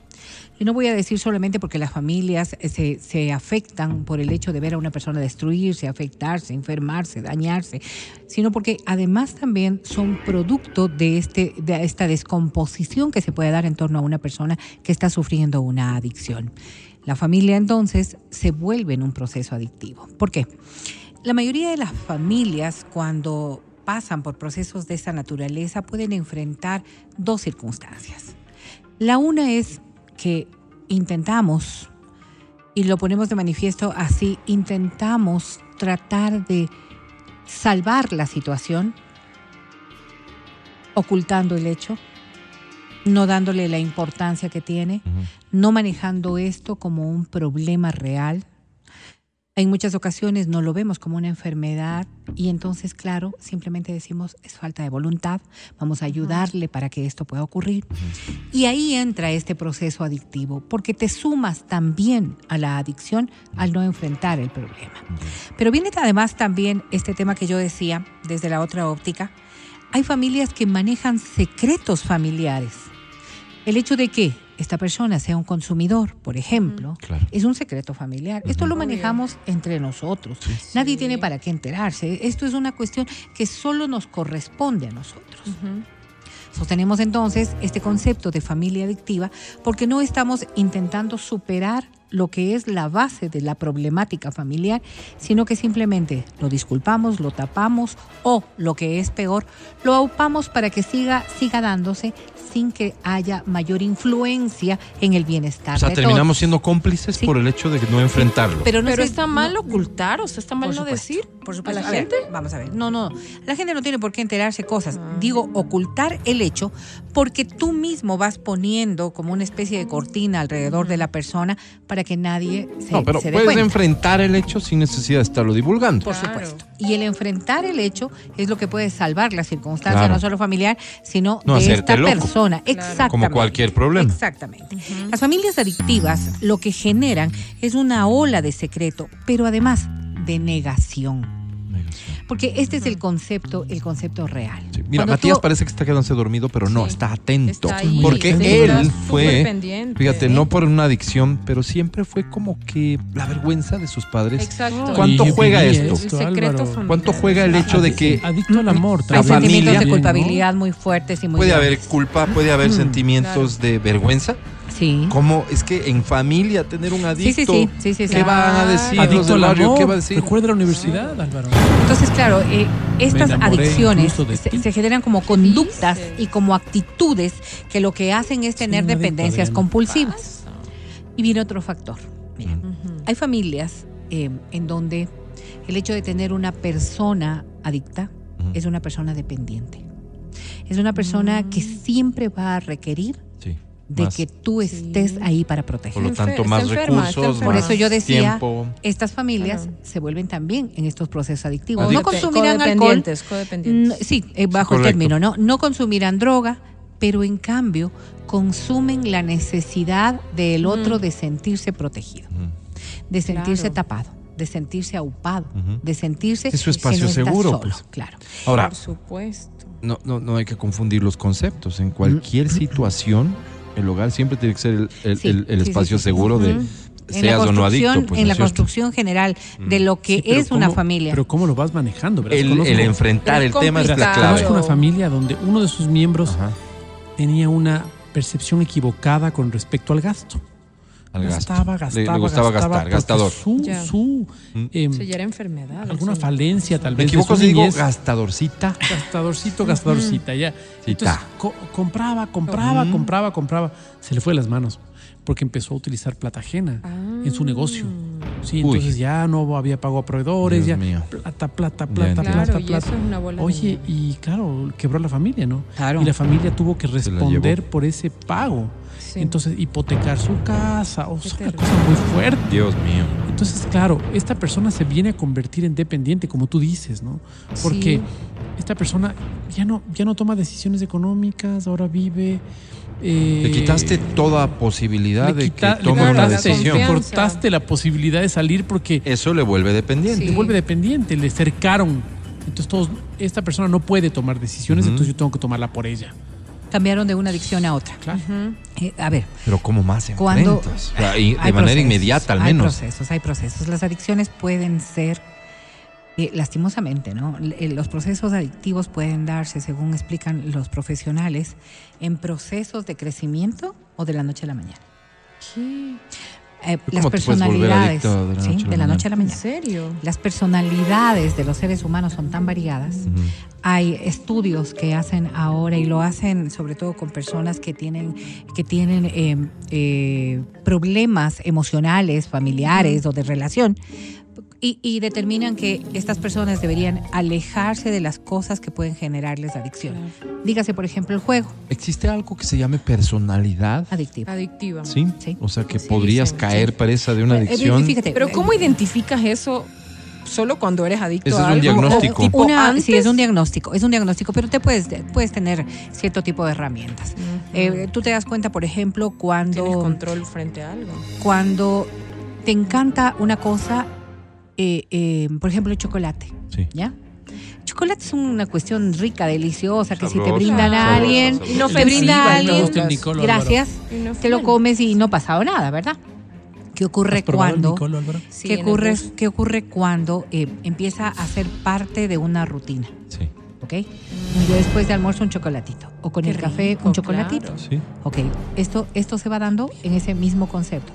Y no voy a decir solamente porque las familias se, se, afectan por el hecho de ver a una persona destruirse, afectarse, enfermarse, dañarse, sino porque además también son producto de, este, de esta descomposición que se puede dar en torno a una persona que está sufriendo una adicción. La familia entonces se vuelve en un proceso adictivo. ¿Por qué? La mayoría de las familias cuando pasan por procesos de esta naturaleza pueden enfrentar dos circunstancias. La una es que intentamos, y lo ponemos de manifiesto así, intentamos tratar de salvar la situación, ocultando el hecho, no dándole la importancia que tiene, no manejando esto como un problema real, en muchas ocasiones no lo vemos como una enfermedad y entonces, claro, simplemente decimos es falta de voluntad, vamos a ayudarle para que esto pueda ocurrir. Y ahí entra este proceso adictivo, porque te sumas también a la adicción al no enfrentar el problema. Pero viene además también este tema que yo decía desde la otra óptica. Hay familias que manejan secretos familiares. El hecho de que esta persona sea un consumidor, por ejemplo, es un secreto familiar. Esto lo manejamos entre nosotros. Nadie tiene para qué enterarse. Esto es una cuestión que solo nos corresponde a nosotros. Sostenemos entonces este concepto de familia adictiva porque no estamos intentando superar lo que es la base de la problemática familiar, sino que simplemente lo disculpamos, lo tapamos o, lo que es peor, lo aupamos para que siga, siga dándose sin que haya mayor influencia en el bienestar. O sea, terminamos siendo cómplices por el hecho de no enfrentarlo. Pero no está mal ocultar, o sea, está mal no decir. Por supuesto. A la gente. vamos a ver. No, no. La gente no tiene por qué enterarse cosas. Ah. Digo, ocultar el hecho porque tú mismo vas poniendo como una especie de cortina alrededor de la persona para que nadie se No, pero puedes enfrentar el hecho sin necesidad de estarlo divulgando. Por supuesto. Y el enfrentar el hecho es lo que puede salvar la circunstancia, no solo familiar, sino de esta persona. Exactamente. Como cualquier problema. Exactamente. Las familias adictivas lo que generan es una ola de secreto, pero además de negación. Porque este es el concepto, el concepto real. Mira, Matías parece que está quedándose dormido, pero no, está atento. porque él fue, fíjate, no por una adicción, pero siempre fue como que la vergüenza de sus padres. Exacto. ¿Cuánto juega esto? ¿Cuánto juega el hecho de que adicto al amor, hay sentimientos de culpabilidad muy fuertes y muy puede haber culpa, puede haber sentimientos de vergüenza? Sí. ¿Cómo es que en familia tener un adicto? Sí, sí, sí. ¿Qué van a decir adicto al amor, ¿Qué va a decir? Recuerda la universidad, Álvaro. Entonces, claro, eh, estas adicciones se, generan como conductas y como actitudes que lo que hacen es tener dependencias compulsivas. Y viene otro factor. Mira, hay familias eh, en donde el hecho de tener una persona adicta es una persona dependiente. Es una persona que mm. siempre va a requerir de que tú estés ahí para proteger. Por lo tanto, más recursos, Por eso yo decía, estas familias se vuelven también en estos procesos adictivos. No consumirán alcohol. sí, eh, bajo el término, ¿no? No consumirán droga, pero en cambio consumen la necesidad del otro de sentirse protegido, de sentirse tapado de sentirse aupado, de sentirse es su espacio seguro, pues. claro. Ahora, por supuesto. No, no, no hay que confundir los conceptos. En cualquier situación el hogar siempre tiene que ser el, espacio seguro de seas o no adicto. Pues, en la construcción general de lo que es una familia. Pero cómo lo vas manejando. El, enfrentar el, tema es la clave. Conozco una familia donde uno de sus miembros tenía una percepción equivocada con respecto al gasto. Al gastaba, gastaba, le, gustaba gastar, gastador. Su, su eh, ya era enfermedad. Alguna falencia tal vez. Me equivoco si digo gastadorcita. Gastadorcito, gastadorcita, ya. Entonces, compraba, compraba, compraba, compraba. Se le fue de las manos porque empezó a utilizar plata ajena en su negocio. Sí, entonces ya no había pago a proveedores, ya plata, plata, plata, plata, plata. Oye, y claro, quebró la familia, ¿no? Claro. Y la familia tuvo que responder por ese pago. Entonces, hipotecar su casa, o sea, una cosa muy fuerte. Dios mío. Entonces, claro, esta persona se viene a convertir en dependiente, como tú dices, ¿no? Porque esta persona ya no, ya no toma decisiones económicas, ahora vive. Eh, le quitaste toda posibilidad de que tome una decisión. Le cortaste la posibilidad de salir porque. Eso le vuelve dependiente. Le vuelve dependiente, le cercaron. Entonces, todos, esta persona no puede tomar decisiones, entonces yo tengo que tomarla por ella cambiaron de una adicción a otra. Claro. Eh, a ver. Pero ¿cómo más cuando de manera inmediata al menos. Hay procesos, hay procesos. Las adicciones pueden ser, eh, lastimosamente, ¿no? Eh, los procesos adictivos pueden darse, según explican los profesionales, en procesos de crecimiento o de la noche a la mañana. ¿Qué? Eh, las personalidades de la, noche, a la mañana. ¿En serio? Las personalidades de los seres humanos son tan variadas. Hay estudios que hacen ahora y lo hacen sobre todo con personas que tienen que tienen eh, eh, problemas emocionales, familiares o de relación y, determinan que estas personas deberían alejarse de las cosas que pueden generarles adicción. Dígase, por ejemplo, el juego. ¿Existe algo que se llame personalidad? Adictiva. Adictiva. Sí. O sea, que podrías caer presa de una eh, adicción. Pero ¿cómo identificas eso solo cuando eres adicto Ese a es un diagnóstico. sí, es un diagnóstico, es un diagnóstico, pero te puedes, puedes tener cierto tipo de herramientas. Eh, tú te das cuenta, por ejemplo, cuando... Tienes control frente a algo. Cuando te encanta una cosa eh, eh, por ejemplo, el chocolate. Sí. ¿Ya? Chocolate es una cuestión rica, deliciosa, que si te brindan a alguien, no te brinda a alguien, gracias, te lo comes y no ha pasado nada, ¿verdad? ¿Qué ocurre cuando? ¿qué, ocurre, ¿Qué ocurre cuando eh, empieza a ser parte de una rutina? Sí. ¿ok? Yo después de almuerzo un chocolatito o con el café un chocolatito. Sí. Ok, esto, esto se va dando en ese mismo concepto.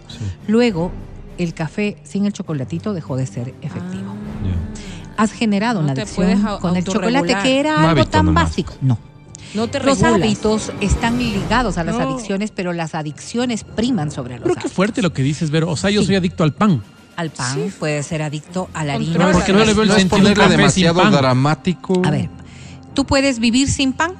Luego, el café sin el chocolatito dejó de ser efectivo. Ah. Has generado una adicción con el chocolate que era algo tan básico. No. No te Los hábitos están ligados a las adicciones, pero las adicciones priman sobre los Pero qué fuerte lo que dices, Vero. O sea, yo soy adicto al pan al pan, puede ser adicto a la harina. porque no le veo el sentido demasiado dramático. A ver, ¿tú puedes vivir sin pan?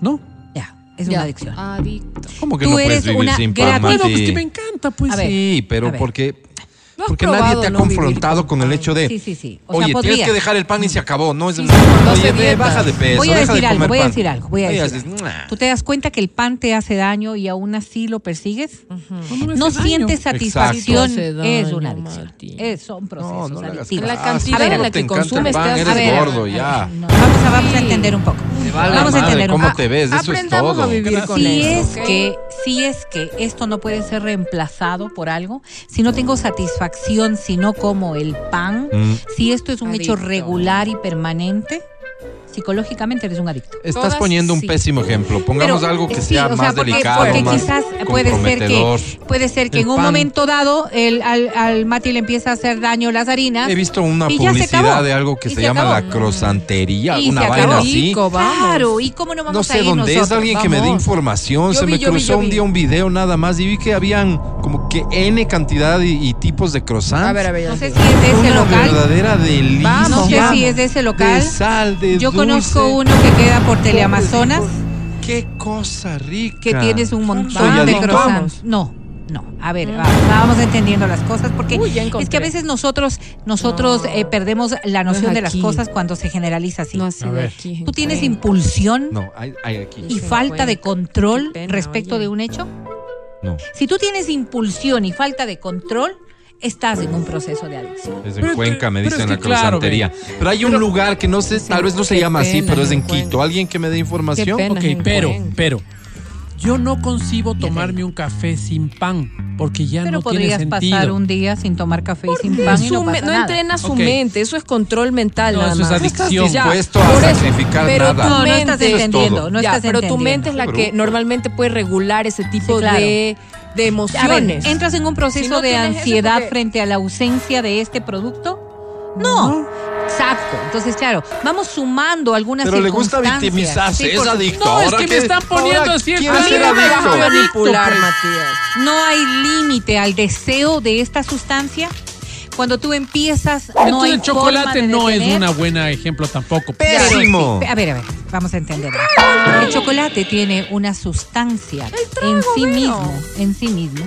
No. Ya, es una adicción. Adicto. ¿Cómo que no puedes vivir sin pan, Bueno, pues que me encanta, pues. sí, pero porque porque nadie te ha confrontado con, el hecho de, sí, sí, sí. oye, tienes que dejar el pan y se acabó. No es, sí, oye, baja de peso, voy a decir de algo, voy a decir algo, voy a decir ¿Tú te das cuenta que el pan te hace daño y aún así lo persigues? no, sientes satisfacción, es una adicción. son procesos no, adictivos. La cantidad en la que consumes te hace vamos a entender un poco. Vamos a entender un poco. ¿Cómo te ves? Eso es todo. A vivir con si es que si es que esto no puede ser reemplazado por algo, si no tengo satisfacción, si no como el pan, mm. si esto es un hecho regular y permanente, psicológicamente eres un adicto. Estás poniendo un pésimo ejemplo. Pongamos algo que sea más delicado, porque quizás puede ser que puede ser que en un momento dado el, al, al, Mati le empieza a hacer daño las harinas. He visto una publicidad de algo que se, llama la crosantería, una vaina así. Claro, ¿y cómo no vamos no sé dónde es alguien que me dé información. se me cruzó un día un video nada más y vi que habían como que N cantidad y, tipos de croissants. A ver, a ver. No sé si es de ese una local. verdadera delicia. No sé si es de ese local. De sal, de Yo conozco uno que queda por Teleamazonas. Qué cosa rica. Que tienes un montón de croissants. No. No, a ver, mm. vamos entendiendo las cosas porque es que a veces nosotros nosotros eh, perdemos la noción de las cosas cuando se generaliza así. No, ¿Tú tienes impulsión no, hay, aquí. y falta de control respecto de un hecho? No. Si tú tienes impulsión y falta de control, estás en un proceso de adicción. Es en Cuenca, me dicen la crosantería. pero hay un lugar que no sé, tal vez no se llama así, pero es en Quito. ¿Alguien que me dé información? ok, pero, pero, yo no concibo tomarme un café sin pan, porque ya no tiene sentido. podrías pasar un día sin tomar café y sin pan y no, pasa no entrena su mente, eso es control mental. No, eso es adicción. No estás dispuesto a sacrificar pero nada. No, no estás entendiendo. No estás pero tu mente es la que normalmente puede regular ese tipo de de emociones. ¿Entras en un proceso de ansiedad frente a la ausencia de este producto? No. Exacto. Entonces, claro, vamos sumando algunas Pero le gusta victimizarse, es adicto. No, es que me están poniendo así. A mí no me vas a manipular, Matías. No hay límite al deseo de esta sustancia cuando tú empiezas, no hay el chocolate no es un buen ejemplo tampoco. Pésimo. a ver, a ver, vamos a entender. El chocolate tiene una sustancia en sí mismo, en sí mismo,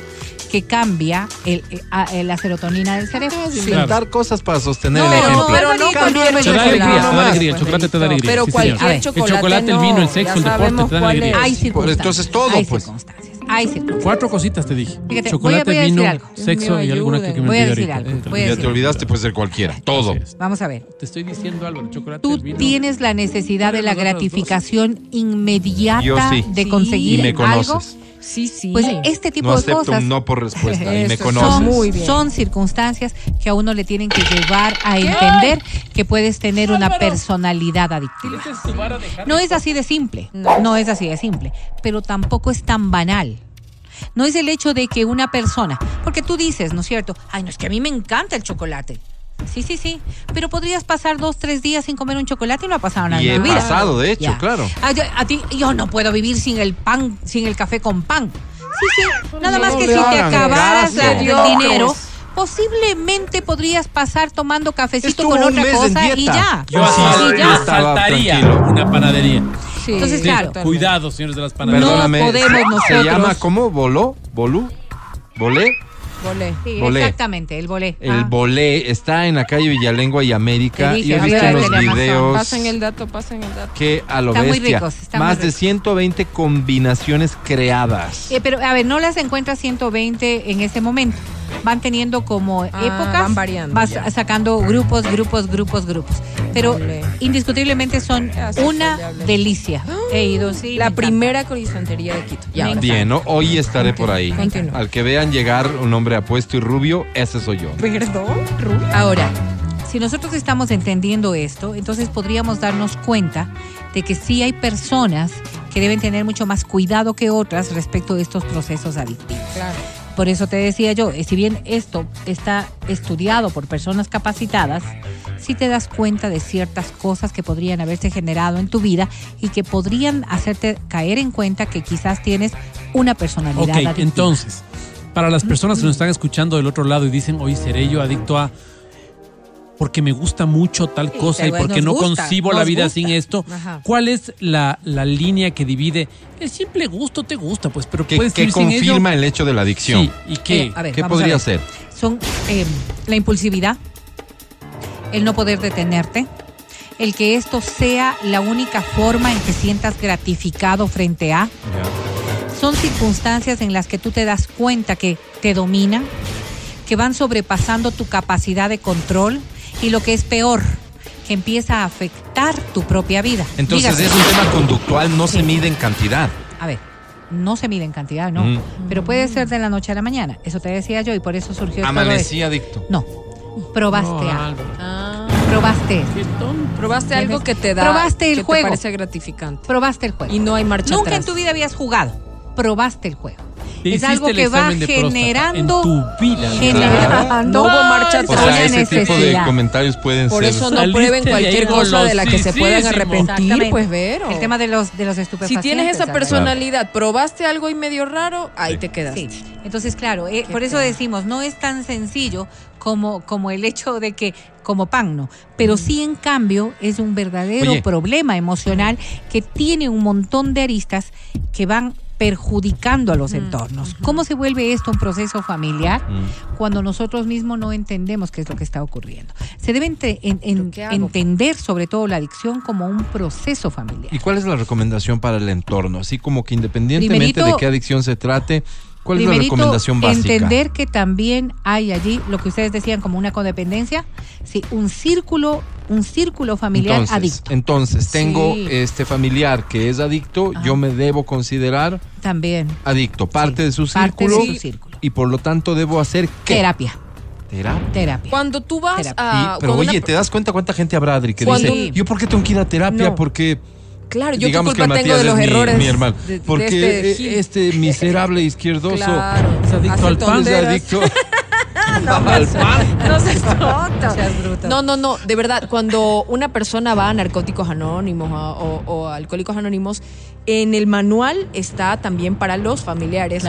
que cambia el, eh, eh, la serotonina del cerebro. Inventar cosas para sostener el ejemplo. No, pero no cualquier chocolate. Te da alegría, te da alegría. El chocolate te da alegría. Pero cualquier chocolate. El chocolate, el vino, el sexo, el deporte te da alegría. Hay circunstancias. Entonces todo, hay pues. Circunstancias. Hay circunstancias. Cuatro cositas te dije. chocolate, vino, sexo y alguna que, me voy a decir algo. ya te olvidaste, puede ser cualquiera. Todo. Vamos a ver. Te estoy diciendo algo. El chocolate, Tú tienes la necesidad de la gratificación inmediata de conseguir y me conoces. Sí, sí. Pues este tipo de cosas. un no por respuesta y me conoces. Son, circunstancias que a uno le tienen que llevar a entender que puedes tener una personalidad adictiva. No es así de simple. No es así de simple. Pero tampoco es tan banal. No es el hecho de que una persona, porque tú dices, ¿no es cierto? Ay, no es que a mí me encanta el chocolate. Sí, sí, sí. Pero podrías pasar dos, tres días sin comer un chocolate y no ha pasado nada. Y he pasado, de hecho, claro. A, ti, yo no puedo vivir sin el pan, sin el café con pan. Sí, sí. Nada más que si te acabaras el dinero posiblemente podrías pasar tomando cafecito con otra cosa y ya. Yo así ya. saltaría una panadería. Sí. Entonces, claro. Cuidado, señores de las panaderías. No podemos nosotros. ¿Se llama cómo? ¿Voló? ¿Volú? ¿Volé? Bolé. Sí, exactamente, el bolé. El ah. bolé está en la calle Villalengua y América. y he visto unos videos. Pasen el dato, pasen el dato. Que a lo está bestia. Muy ricos, más de 120 combinaciones creadas. Eh, pero, a ver, no las encuentras 120 en ese momento van teniendo como ah, épocas, van variando, vas sacando grupos, grupos, grupos, grupos. Pero indiscutiblemente son una delicia. He ido, sí. La primera croissantería de Quito. Bien, ¿no? hoy estaré por ahí. Al que vean llegar un hombre apuesto y rubio, ese soy yo. ¿Perdón? Ahora, Si nosotros estamos entendiendo esto, entonces podríamos darnos cuenta de que sí hay personas que deben tener mucho más cuidado que otras respecto de estos procesos adictivos. Por eso te decía yo, eh, si bien esto está estudiado por personas capacitadas, sí te das cuenta de ciertas cosas que podrían haberse generado en tu vida y que podrían hacerte caer en cuenta que quizás tienes una personalidad. Ok, entonces, para las personas que nos están escuchando del otro lado y dicen, oye, seré yo adicto a porque me gusta mucho tal cosa y porque no concibo la vida sin esto. ¿Cuál es la, línea que divide? El simple gusto te gusta, pues, pero que, que confirma el hecho de la adicción. Sí, ¿y qué? Eh, ¿Qué podría ser? Son em, la impulsividad, el no poder detenerte, el que esto sea la única forma en que sientas gratificado frente a. Son circunstancias en las que tú te das cuenta que te dominan, que van sobrepasando tu capacidad de control y lo que es peor, que empieza a afectar tu propia vida. Entonces es un tema conductual, no se mide en cantidad. A ver, no se mide en cantidad, no. Pero puede ser de la noche a la mañana. Eso te decía yo y por eso surgió. Amanecí adicto. No. Probaste algo. Ah. Probaste. Probaste algo que te da. Probaste el que juego. Te parece gratificante. Probaste el juego. Y no hay marcha Nunca en tu vida habías jugado. Probaste el juego es algo que va generando en tu vida. Generando. No hubo marcha atrás. O sea, ese tipo de comentarios pueden Por ser. Por eso no prueben cualquier cosa de la que se puedan arrepentir, pues ver. El tema de los de los estupefacientes. Si tienes esa personalidad, probaste algo y medio raro, ahí te quedas. Entonces, claro, eh, por eso decimos, no es tan sencillo como, como el hecho de que, como pan, no. Pero sí, en cambio, es un verdadero problema emocional que tiene un montón de aristas que van perjudicando a los entornos. ¿Cómo se vuelve esto un proceso familiar cuando nosotros mismos no entendemos qué es lo que está ocurriendo? Se debe entender sobre todo la adicción como un proceso familiar. ¿Y cuál es la recomendación para el entorno? Así como que independientemente de qué adicción se trate, ¿Cuál es la recomendación básica? Entender que también hay allí lo que ustedes decían como una codependencia, sí, un círculo, un círculo familiar adicto. Entonces, tengo este familiar que es adicto, yo me debo considerar también adicto, parte, de, su círculo, y por lo tanto debo hacer ¿qué? terapia. ¿Terapia? Terapia. Cuando tú vas a. pero oye, ¿te das cuenta cuánta gente habrá, Adri, que dice, ¿yo por qué tengo que ir a terapia? Porque Claro, yo qué culpa tengo de los errores. Mi, hermano. Porque este, este, miserable izquierdoso es adicto al pan. Es adicto. no, al pan. No seas tonto. No, no, no. De verdad, cuando una persona va a Narcóticos Anónimos o, Alcohólicos Anónimos, en el manual está también para los familiares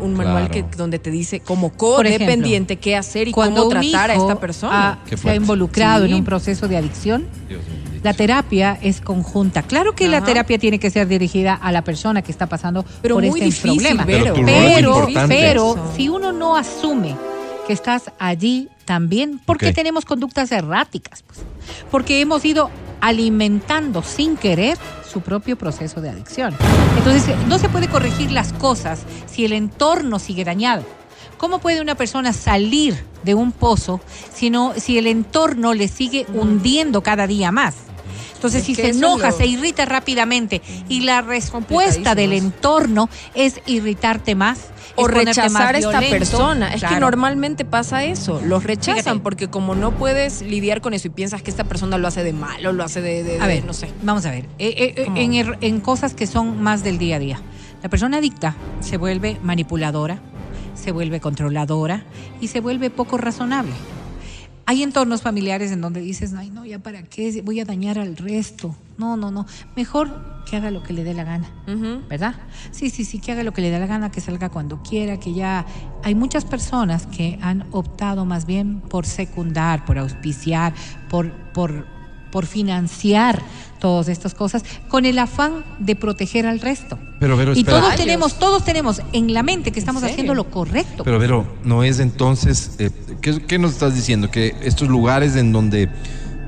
un, manual que, donde te dice como codependiente qué hacer y cómo tratar a esta persona. se ha involucrado en un proceso de adicción. Dios mío la terapia es conjunta. Claro que la terapia tiene que ser dirigida a la persona que está pasando por este problema. Pero, pero, si uno no asume que estás allí también, porque tenemos conductas erráticas, pues, porque hemos ido alimentando sin querer su propio proceso de adicción. Entonces, no se puede corregir las cosas si el entorno sigue dañado. ¿Cómo puede una persona salir de un pozo si, si el entorno le sigue hundiendo cada día más? Entonces, si se enoja, se irrita rápidamente y la respuesta del entorno es irritarte más, o rechazar a esta persona. Es que normalmente pasa eso, los rechazan porque como no puedes lidiar con eso y piensas que esta persona lo hace de malo, lo hace de, a ver, no sé. Vamos a ver, eh, eh, eh, en, en cosas que son más del día a día. La persona adicta se vuelve manipuladora, se vuelve controladora y se vuelve poco razonable. Hay entornos familiares en donde dices, ay, no, ya para qué, voy a dañar al resto. No, no, no. Mejor que haga lo que le dé la gana, ¿verdad? Sí, sí, sí, que haga lo que le dé la gana, que salga cuando quiera, que ya... Hay muchas personas que han optado más bien por secundar, por auspiciar, por, por, por financiar todas estas cosas con el afán de proteger al resto. Pero, pero y todos tenemos, todos tenemos en la mente que estamos haciendo lo correcto. Pero, pero, no es entonces, eh, ¿qué, nos estás diciendo? Que estos lugares en donde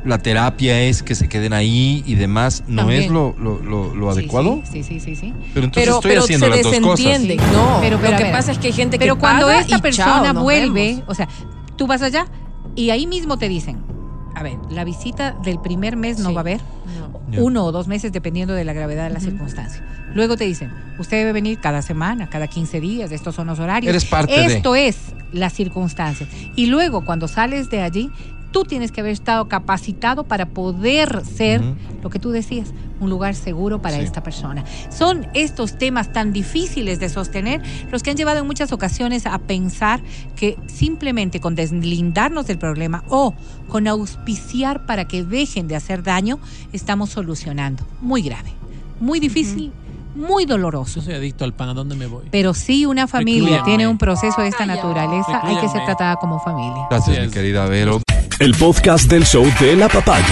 la terapia es que se queden ahí y demás, ¿no es lo, lo, adecuado? Sí, sí, sí, sí, Pero entonces estoy haciendo las dos cosas. No, pero, lo que pasa es que hay gente que Pero cuando esta persona vuelve, o sea, tú vas allá y ahí mismo te dicen, a ver, la visita del primer mes no va a haber. Uno o dos meses dependiendo de la gravedad de la circunstancia. Luego te dicen, usted debe venir cada semana, cada 15 días, estos son los horarios. Eres parte Esto es las circunstancias. Y luego cuando sales de allí, Tú tienes que haber estado capacitado para poder ser lo que tú decías, un lugar seguro para esta persona. Son estos temas tan difíciles de sostener los que han llevado en muchas ocasiones a pensar que simplemente con deslindarnos del problema o con auspiciar para que dejen de hacer daño, estamos solucionando. Muy grave, muy difícil muy doloroso. Yo soy adicto al pan, ¿a dónde me voy? Pero si una familia tiene un proceso de esta naturaleza, hay que ser tratada como familia. Gracias, mi querida Vero. El podcast del show de la papaya.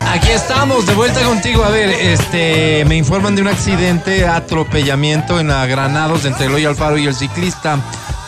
Aquí estamos, de vuelta contigo. A ver, este, me informan de un accidente, atropellamiento en la Granados entre Eloy Alfaro y el ciclista.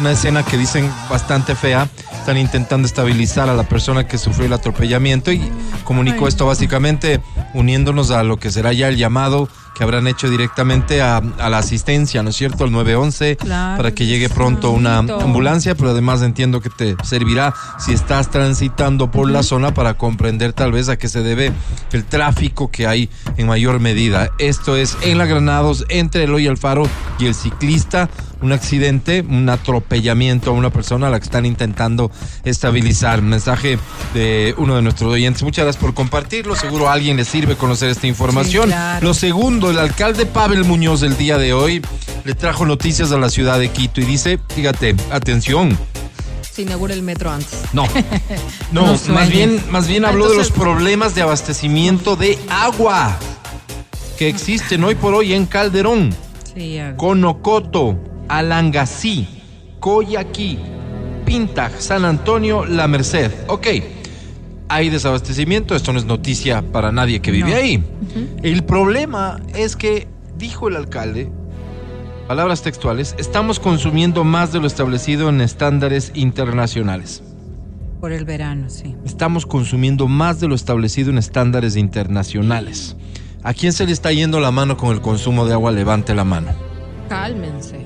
Una escena que dicen bastante fea. Están intentando estabilizar a la persona que sufrió el atropellamiento y comunicó esto básicamente uniéndonos a lo que será ya el llamado que habrán hecho directamente a, la asistencia, ¿no es cierto? Al 911, para que llegue pronto una ambulancia, pero además entiendo que te servirá si estás transitando por la zona para comprender tal vez a qué se debe el tráfico que hay en mayor medida. Esto es en la Granados, entre Eloy Alfaro y el ciclista un accidente, un atropellamiento a una persona a la que están intentando estabilizar. Mensaje de uno de nuestros oyentes. Muchas gracias por compartirlo. Seguro a alguien le sirve conocer esta información. Lo segundo, el alcalde Pavel Muñoz el día de hoy le trajo noticias a la ciudad de Quito y dice, fíjate, atención, se inaugura el metro antes. No, no, más bien, más bien habló de los problemas de abastecimiento de agua que existen hoy por hoy en Calderón, sí, Conocoto, Alangasí, Coyaquí, Pinta, San Antonio, La Merced. Ok, hay desabastecimiento, esto no es noticia para nadie que vive ahí. El problema es que, dijo el alcalde, palabras textuales, estamos consumiendo más de lo establecido en estándares internacionales. Por el verano, sí. Estamos consumiendo más de lo establecido en estándares internacionales. ¿A quién se le está yendo la mano con el consumo de agua? Levante la mano. Cálmense.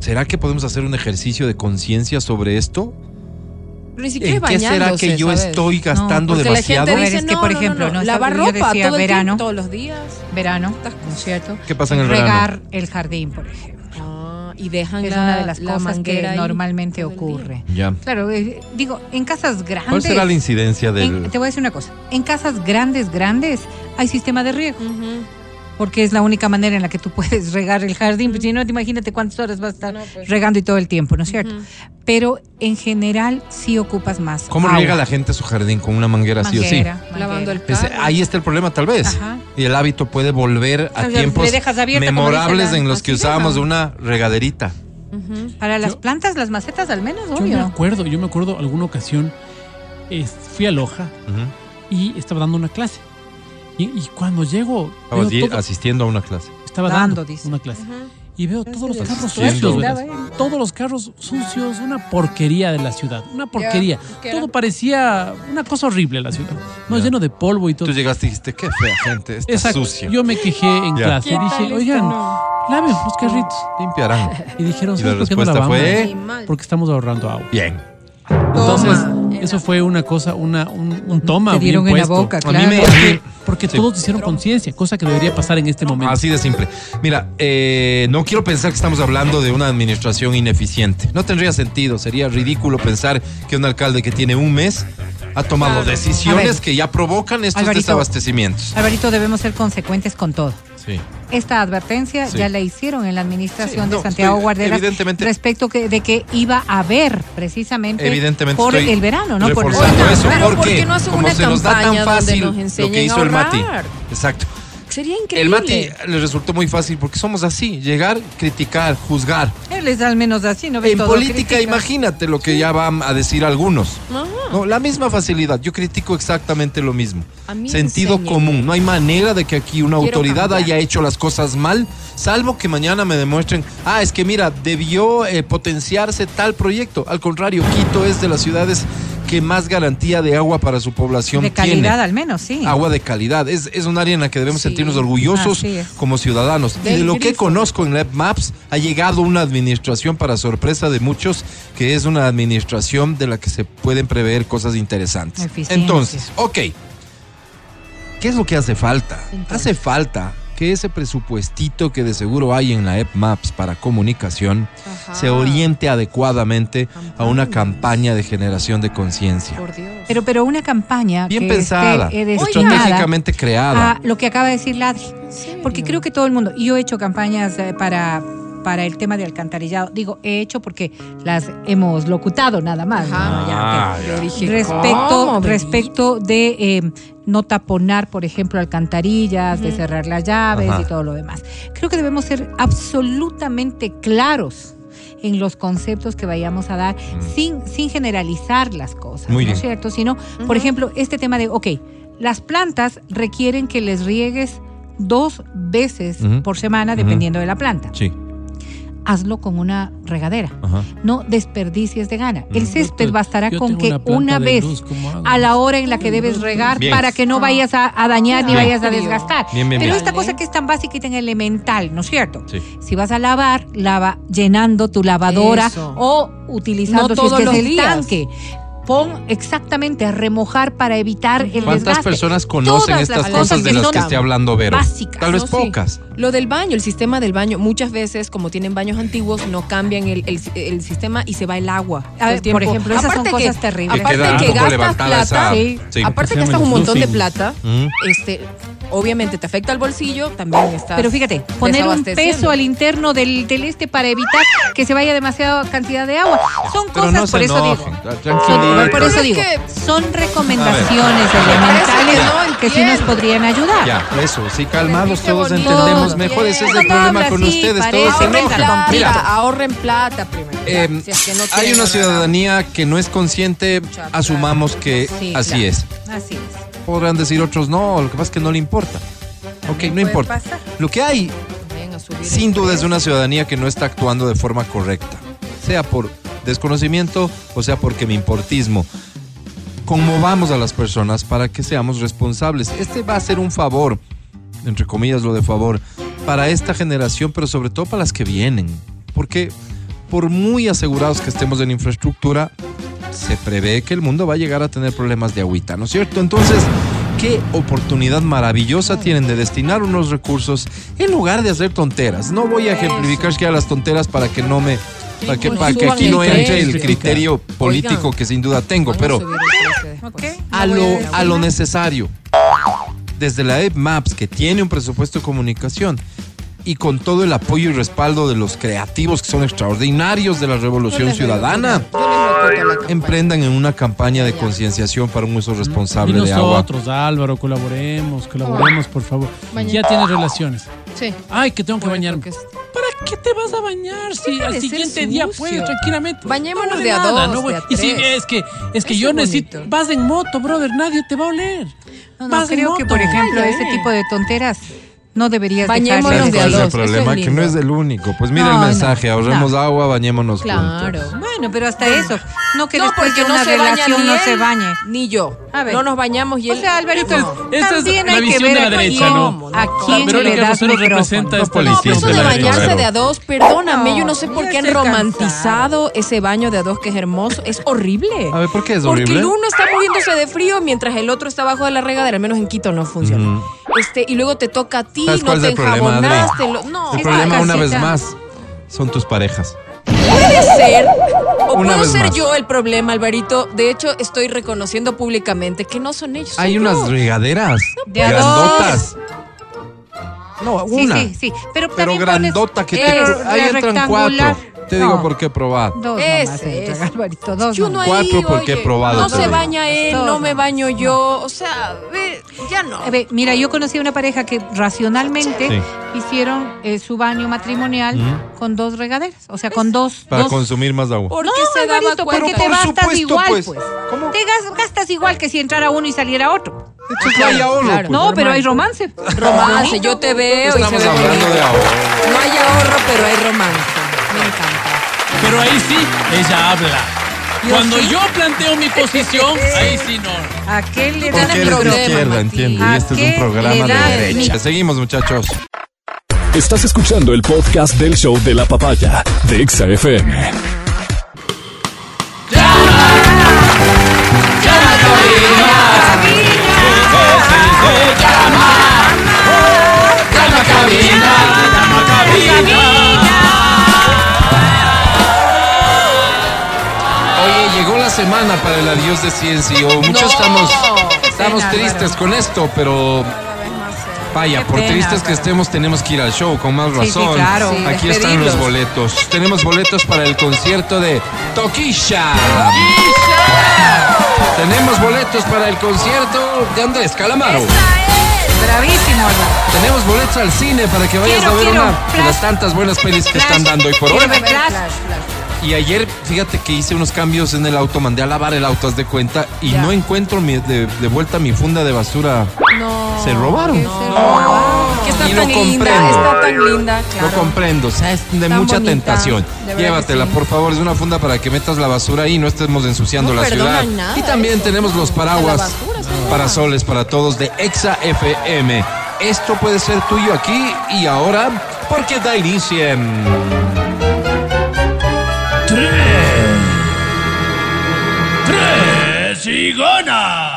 ¿Será que podemos hacer un ejercicio de conciencia sobre esto? Ni siquiera ¿En qué será que yo estoy gastando demasiado? La gente dice, es que, por ejemplo, no, lavar ropa todo el verano, todos los días. Verano, cierto? ¿Qué pasa en el Regar verano? Regar el jardín, por ejemplo. Ah, y dejan es una de las cosas que normalmente ocurre. Ya. Claro, eh, digo, en casas grandes. ¿Cuál será la incidencia del.? te voy a decir una cosa. En casas grandes, grandes, hay sistema de riego porque es la única manera en la que tú puedes regar el jardín. Pues si no, imagínate cuántas horas vas a estar pues. regando y todo el tiempo, ¿no es cierto? Pero en general sí ocupas más. ¿Cómo riega la gente su jardín con una manguera, sí o sí? Lavando el carro. ahí está el problema, tal vez. Y el hábito puede volver a tiempos memorables en los que usábamos una regaderita. Para las plantas, las macetas al menos, obvio. Yo me acuerdo, yo me acuerdo alguna ocasión, fui a Loja y estaba dando una clase. Y, cuando llego. asistiendo a una clase. Estaba dando, una clase. Y veo todos los carros sucios, Todos los carros sucios, una porquería de la ciudad. Una porquería. Todo parecía una cosa horrible la ciudad. No, lleno de polvo y todo. Tú llegaste y dijiste, qué fea gente, está Exacto. sucio. Yo me quejé en clase y dije, oigan, laven los carritos. Limpiarán. Y dijeron, ¿sabes por qué no lavamos? Fue... Porque estamos ahorrando agua. Bien. Entonces, eso fue una cosa, una, un, toma. Te dieron en la boca, claro. A mí me, porque, todos hicieron conciencia, cosa que debería pasar en este momento. Así de simple. Mira, eh, no quiero pensar que estamos hablando de una administración ineficiente. No tendría sentido, sería ridículo pensar que un alcalde que tiene un mes ha tomado decisiones que ya provocan estos desabastecimientos. Alvarito, debemos ser consecuentes con todo. Esta advertencia ya la hicieron en la administración de Santiago Guarderas respecto de que iba a haber precisamente por el verano, no por el verano. ¿por qué no hacen una campaña donde nos enseñen lo que hizo el Mati? Exacto. Sería increíble. El Mati le resultó muy fácil porque somos así, llegar, criticar, juzgar. Él es al menos así, ¿no? en política, imagínate lo que ya van a decir algunos. No, la misma facilidad. Yo critico exactamente lo mismo. Sentido común. No hay manera de que aquí una autoridad haya hecho las cosas mal, salvo que mañana me demuestren, ah, es que mira, debió eh, potenciarse tal proyecto. Al contrario, Quito es de las ciudades que más garantía de agua para su población De calidad al menos, sí. Agua de calidad. Es, es un área en la que debemos sentirnos orgullosos como ciudadanos. y de lo que conozco en Maps, ha llegado una administración para sorpresa de muchos, que es una administración de la que se pueden prever cosas interesantes. Entonces, ok. ¿Qué es lo que hace falta? Hace falta que ese presupuestito que de seguro hay en la App Maps para comunicación se oriente adecuadamente a una campaña de generación de conciencia. Pero, pero una campaña bien pensada, estratégicamente creada. lo que acaba de decir Ladri. Porque creo que todo el mundo, yo he hecho campañas eh, para para el tema de alcantarillado. Digo, he hecho porque las hemos locutado nada más. Ah, respecto, respecto de eh, no taponar, por ejemplo, alcantarillas, de cerrar las llaves y todo lo demás. Creo que debemos ser absolutamente claros en los conceptos que vayamos a dar sin, sin generalizar las cosas, ¿no es cierto? Sino, por ejemplo, este tema de, ok, las plantas requieren que les riegues dos veces por semana, dependiendo de la planta. Sí hazlo con una regadera. No desperdicies de gana. El mm. césped bastará con que una, vez a la hora en la que debes regar para que no vayas a, dañar ni vayas a desgastar. Pero esta cosa que es tan básica y tan elemental, ¿no es cierto? Si vas a lavar, lava llenando tu lavadora o utilizando todo el tanque pon exactamente a remojar para evitar el ¿Cuántas personas conocen estas cosas de las que esté hablando Vero? Básicas. Tal vez pocas. Lo del baño, el sistema del baño, muchas veces, como tienen baños antiguos, no cambian el, el, sistema y se va el agua. por ejemplo, esas son cosas terribles. Aparte que gastas plata, aparte que gastas un montón de plata, este obviamente te afecta al bolsillo, también está. Pero fíjate, poner un peso al interno del, del, este para evitar que se vaya demasiada cantidad de agua. Son cosas, por eso digo por eso digo, son recomendaciones elementales que sí nos podrían ayudar. Ya, eso, sí, calmados todos entendemos mejor. Ese es el problema con ustedes. Todos se Mira, ahorren plata primero. Em, hay una ciudadanía que no es consciente, asumamos que así es. Así es. Podrán decir otros no, lo que pasa es que no le importa. Ok, no importa. Lo que hay, sin duda, es una ciudadanía que no está actuando de forma correcta. Sea por desconocimiento o sea porque me importismo. Conmovamos a las personas para que seamos responsables. Este va a ser un favor, entre comillas lo de favor, para esta generación, pero sobre todo para las que vienen. Porque por muy asegurados que estemos en infraestructura, se prevé que el mundo va a llegar a tener problemas de agüita, ¿no es cierto? Entonces, qué oportunidad maravillosa tienen de destinar unos recursos en lugar de hacer tonteras. No voy a ejemplificar que las tonteras para que no me para que, para que aquí no entre el criterio político que sin duda tengo, pero a lo, a lo necesario. Desde la App Maps, que tiene un presupuesto de comunicación, y con todo el apoyo y respaldo de los creativos que son extraordinarios de la Revolución Ciudadana, emprendan en una campaña de concienciación para un uso responsable de agua. Nosotros, Álvaro, colaboremos, colaboremos, por favor. Ya tienes relaciones. Sí. Ay, que tengo que bañarme. ¿Para qué te vas a bañar si al siguiente día puedes tranquilamente? Bañémonos de a dos, no Y si es que, es que yo necesito. Vas en moto, brother, nadie te va a oler. No, no, creo que, por ejemplo, ese tipo de tonteras no deberías bañémonos de a dos. el problema que no es el único. Pues mira el mensaje, ahorremos agua, bañémonos Claro. Bueno, pero hasta eso. No que después de una relación no se bañe. Ni yo. No nos bañamos y él... O sea, Alberto, esta es la visión de la derecha, ¿no? ¿A quién Verónica le representa esta No, eso de bañarse de a dos, perdóname, yo no sé por qué han romantizado ese baño de a dos que es hermoso. Es horrible. A ver, ¿por qué es horrible? Porque el uno está muriéndose de frío mientras el otro está abajo de la regadera, al menos en Quito no funciona. Este, y luego te toca a ti, no te enjabonaste. no, el problema, una vez más, son tus parejas. Puede ser, o puedo ser yo el problema, Alvarito. De hecho, estoy reconociendo públicamente que no son ellos. Hay unas regaderas grandotas. No, una. Sí, sí, sí. Pero, pero grandota que te. Ahí entran cuatro. Te digo por qué he probado. Dos Ese es. Alvarito, dos Cuatro porque he probado. No se baña él, no me baño yo. O sea, ya no. mira, yo conocí a una pareja que racionalmente hicieron eh, su baño matrimonial con dos regaderas. O sea, con dos. Para consumir más agua. ¿Por no, se daba porque te gastas igual, pues. pues. ¿Cómo? Te gastas igual que si entrara uno y saliera otro. no hay ahorro. Pues, no, pero hay romance. Romance, yo te veo. Estamos hablando de ahorro. No hay ahorro, pero hay romance. Me encanta. Pero ahí sí, ella habla. Cuando yo planteo mi posición, ahí sí no. ¿A qué le dan el problema? izquierda, entiendo. Y este es un programa de derecha. Seguimos, muchachos. Estás escuchando el podcast del show de la papaya de XFM. ¡Llama! ¡Llama, ¡Llama! ¡Llama, Oye, llegó la semana para el adiós de Ciencio. Muchos estamos, estamos tristes con esto, pero Vaya, por tristes que estemos, tenemos que ir al show, con más razón. claro. Aquí están los boletos. Tenemos boletos para el concierto de Toquisha. Tenemos boletos para el concierto de Andrés Calamaro. Bravísimo, Tenemos boletos al cine para que vayas a ver una de las tantas buenas pelis que están dando hoy por hoy. Y ayer, fíjate que hice unos cambios en el auto, mandé a lavar el auto, haz de cuenta, y no encuentro de, vuelta mi funda de basura. No. Se robaron. No. está y tan Linda, está tan linda, claro. No comprendo, o sea, es de mucha tentación. Llévatela, por favor, es una funda para que metas la basura ahí y no estemos ensuciando la ciudad. y también tenemos los paraguas, parasoles para todos de Exa FM. Esto puede ser tuyo aquí y ahora, porque da inicio Tres. Tres y gana.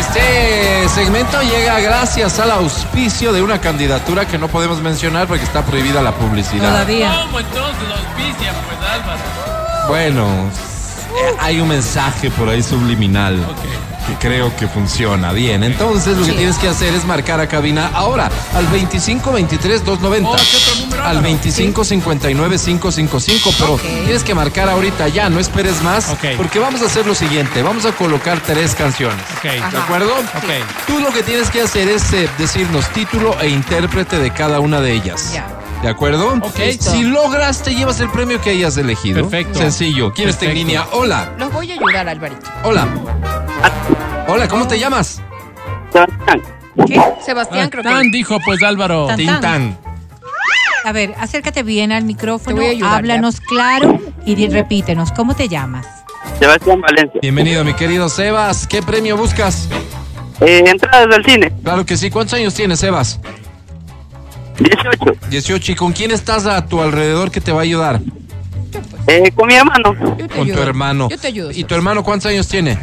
Este segmento llega gracias al auspicio de una candidatura que no podemos mencionar porque está prohibida la publicidad. Todavía. ¿Cómo entonces auspicia, pues, Álvaro? Bueno, eh, hay un mensaje por ahí subliminal. Okay que creo que funciona bien. Entonces lo que tienes que hacer es marcar a cabina ahora al 25 23 290 al 25 59 555, pero tienes que marcar ahorita ya, no esperes más, porque vamos a hacer lo siguiente, vamos a colocar tres canciones. ¿De acuerdo? Tú lo que tienes que hacer es eh, decirnos título e intérprete de cada una de ellas. ¿De acuerdo? Ok. Si logras, te llevas el premio que hayas elegido. Perfecto. Sencillo. ¿Quién está en línea? Hola. Los voy a ayudar, Alvarito. Hola. Hola, ¿cómo te llamas? ¿Qué? Sebastián, creo que. dijo pues Álvaro. Tintán. A ver, acércate bien al micrófono, háblanos claro y repítenos, ¿cómo te llamas? Sebastián Valencia. Bienvenido, mi querido Sebas. ¿Qué premio buscas? Eh, entradas del cine. Claro que sí. ¿Cuántos años tienes, Sebas? 18. 18. ¿Y con quién estás a tu alrededor que te va a ayudar? Eh, con mi hermano. Con tu hermano. Yo te ayudo. ¿Y tu hermano cuántos años tiene?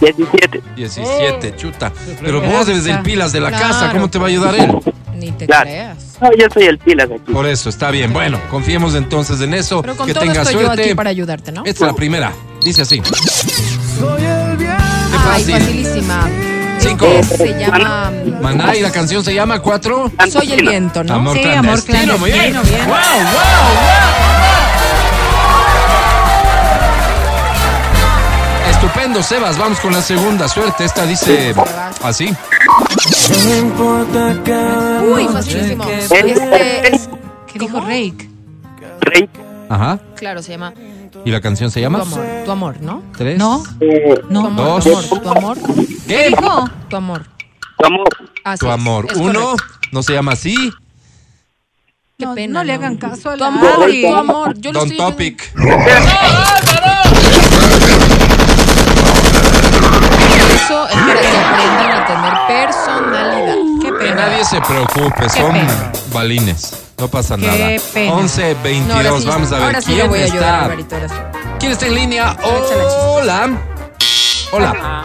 17. 17, chuta. Pero vos desde el pilas de la casa, ¿cómo te va a ayudar él? Ni te creas. No, yo soy el pilas aquí. Por eso, está bien. Bueno, confiemos entonces en eso. Pero con que todo tenga estoy suerte. yo aquí para ayudarte, ¿no? Esta es la primera. Dice así. Soy el bien. Ay, facilísima. Cinco. Este se llama. Maná y la canción se llama Cuatro. Soy el viento, ¿no? Amor Sí, clandestino. amor clandestino, Muy bien. bien. Wow, wow, wow. Sebas. Vamos con la segunda. Suerte. Esta dice así. Uy, facilísimo. Este es. ¿Qué dijo Rake? Rey. Ajá. Claro, se llama ¿Y la canción se Tu llama? amor. Tu amor, ¿no? Tres. No, Tu no. amor, Dos. tu amor, tu amor. ¿Qué? dijo? Tu amor. tu amor. Así Tu amor. es Uno. correcto. No se llama así. Qué No, pena. no le hagan caso a Tu la amor, Adri. tu amor. Yo Don estoy Topic. Eso es para que aprendan a tener personalidad. Qué Que pena. nadie se preocupe, son pena. balines. No pasa Qué nada. pena. 11, 22, No, sí, vamos a ver ahora sí quién voy a ayudar, está. Alvarito, ahora sí. ¿Quién está en línea? Hola. Hola.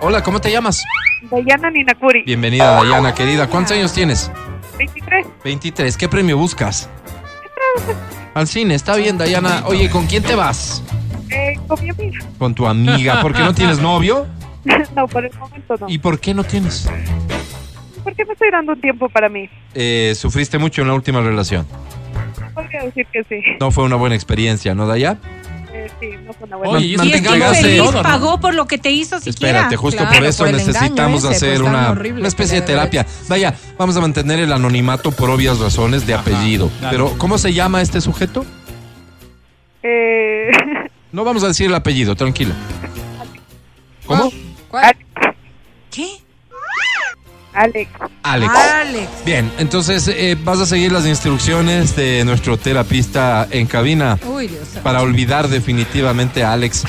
Hola, ¿cómo te llamas? Dayana Ninakuri, Bienvenida, Dayana, querida. ¿Cuántos años tienes? 23. 23. ¿Qué premio buscas? Al cine, está bien, Dayana. Oye, ¿con quién te vas? Con mi amiga. Con tu amiga. ¿Por qué no tienes novio? no, por el momento no. ¿Y por qué no tienes? ¿Por qué me estoy dando un tiempo para mí? Eh, ¿Sufriste mucho en la última relación? Podría decir que sí. No fue una buena experiencia, ¿no, Daya? Eh, sí, no fue una buena. Oye, y es que Mantengamos, feliz todo, ¿no? pagó por lo que te hizo siquiera. Espérate, justo Claro, por eso por necesitamos ese, hacer pues, una, una especie que de terapia. Vaya, vamos a mantener el anonimato por obvias razones de apellido. Pero, ¿cómo se llama este sujeto? Eh, No vamos a decir el apellido, tranquila. ¿Cómo? ¿Cuál? ¿Qué? Alex. Alex. Alex. Bien, entonces eh, vas a seguir las instrucciones de nuestro terapista en cabina Uy, Dios. para olvidar definitivamente a Alex,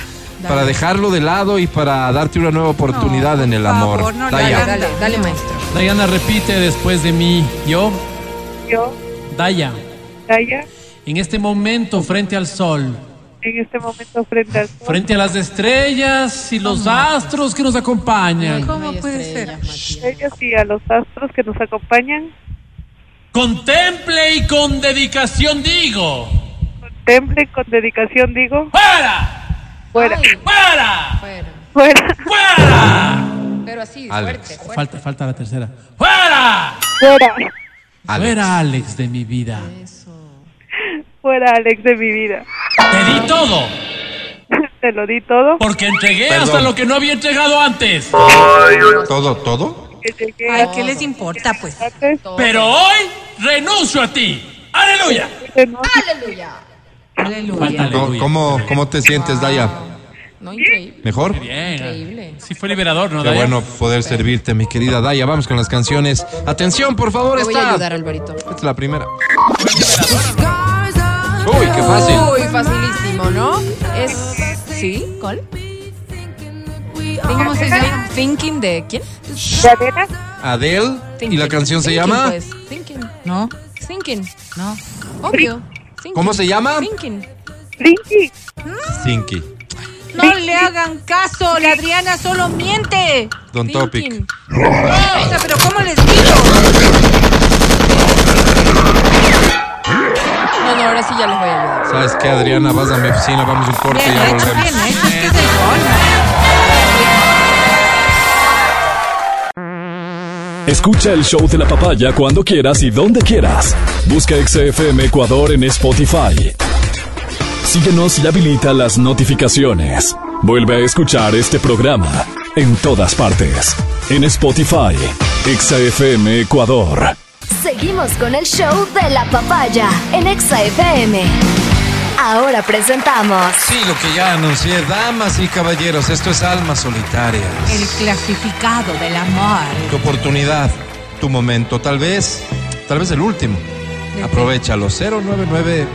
para dejarlo de lado y para darte una nueva oportunidad No, en el amor. favor, no Daya. hagan Dale, dale, maestro. Dayana repite después de mí. Yo, Yo, Daya, Daya, en este momento frente al sol, en este momento frente al sol. Frente a las estrellas y los astros que nos acompañan. ¿Cómo puede ser? Ellos y a los astros que nos acompañan. Contemple y con dedicación digo. Contemple con dedicación digo. ¡Fuera! Fuera. ¡Fuera! Fuera. ¡Fuera! Pero así, Alex. fuerte, fuerte. Falta, falta la tercera. ¡Fuera! Fuera. Fuera, Alex, de mi vida. Fuera, Alex, de mi vida. Te di todo. Te lo di todo. Porque entregué Perdón. hasta lo que no había entregado antes. ¿Todo, todo? Ay, a- ¿qué les importa, pues? Pero hoy renuncio a ti. ¡Aleluya! Aleluya. Aleluya. ¿Cómo, aleluya. cómo, cómo te sientes, Daya? No, increíble. ¿Mejor? Bien. Increíble. Sí fue liberador, ¿no, Qué Daya? bueno poder servirte, mi querida Daya. Vamos con las canciones. Atención, por favor, Te voy a ayudar, Alvarito. Esta es la primera. Uy, qué fácil. Uy, facilísimo, ¿no? Es. ¿Sí? ¿Cuál? ¿Cómo se llama? Thinking de quién? ¿De Adela? Adele. ¿Y Thinking. la canción se Thinking, llama? Pues. Thinking. No, Thinking. no. Obvio. Thinking. ¿Cómo se llama? Thinking. Linky. Thinky. No le hagan caso, la Adriana solo miente. Don Topic. Thinking. O sea, pero ¿cómo les digo? Ahora sí ya les voy a ayudar. ¿Sabes qué, Adriana? Vas a mi oficina, vamos a un corte y Bien ya hecho, volvemos. bien hecho. Es que es el colmo. Escucha el show de la papaya cuando quieras y donde quieras. Busca XFM Ecuador en Spotify. Síguenos y habilita las notificaciones. Vuelve a escuchar este programa en todas partes. En Spotify, XFM Ecuador. Seguimos con el show de la papaya en Exa FM. Ahora presentamos Sí, lo que ya anuncié, damas y caballeros, esto es Almas Solitarias. El clasificado del amor. Tu oportunidad, tu momento, tal vez, tal vez el último. Aprovechalo, 099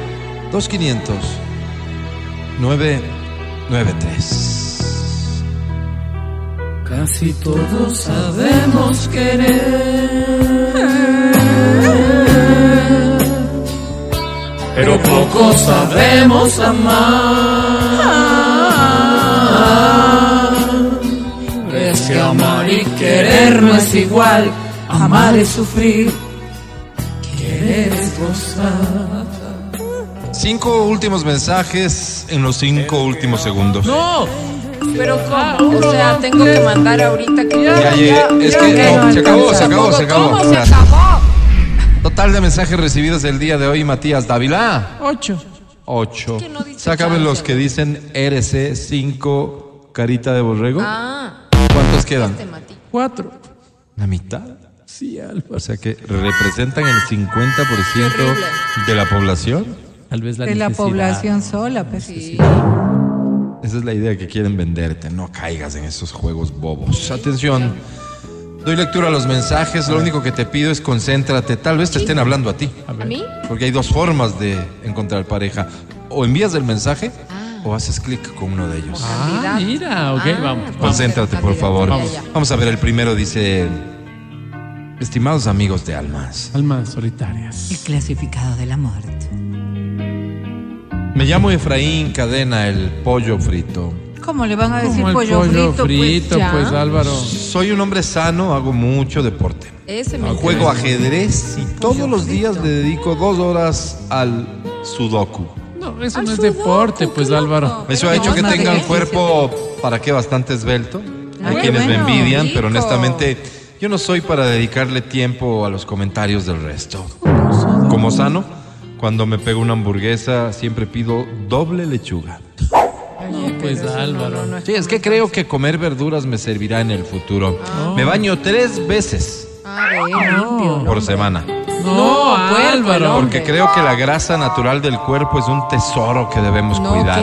2500 993. Casi todos sabemos querer, pero pocos sabemos amar. Es que amar y querer no es igual, amar es sufrir, querer es gozar. Cinco últimos mensajes en los cinco últimos segundos. No, Pero ¿cómo? O sea, tengo que mandar ahorita que Ya llegué. Es que no, se acabó, se acabó, se acabó. ¿Cómo se acabó? Total de mensajes recibidos el día de hoy, Matías Dávila. ocho. Ocho. que no los que dicen RC 5 carita de borrego. Ah, ¿Cuántos quedan? este. Cuatro. La mitad. Sí, Alfa. O sea que representan el 50% de la población. Tal vez la De la población sola, pues. Sí. Esa es la idea que quieren venderte. No caigas en esos juegos bobos. Atención. Doy lectura a los mensajes. Lo único que te pido es concéntrate. Tal vez te estén hablando a ti. ¿A mí? Porque hay dos formas de encontrar pareja. O envías el mensaje o haces clic con uno de ellos. Ah, mira, ok, Ah, vamos. vamos. Concéntrate, por favor. Ya. Vamos a ver, el primero dice... Estimados amigos de almas, Almas solitarias. El clasificado de la muerte. Me llamo Efraín Cadena, el pollo frito. ¿Cómo le van a decir el pollo, frito? frito, ya. pues, Álvaro. Soy un hombre sano, hago mucho deporte. Ese me Juego ajedrez y todos los días le dedico dos horas al sudoku. No, eso Al no es sudoku, deporte, pues. Álvaro. Eso ha No, hecho que tenga un cuerpo, ¿para qué? Bastante esbelto. Hay Ah, quienes me bueno, envidian, pero rico. honestamente yo no soy para dedicarle tiempo a los comentarios del resto. Como sano, cuando me pego una hamburguesa siempre pido doble lechuga. Pues, Álvaro. Sí, es que creo que comer verduras me servirá en el futuro. Me baño tres veces Ah, bueno, limpio. por semana. No, Álvaro. Porque creo que la grasa natural del cuerpo es un tesoro que debemos No, cuidar.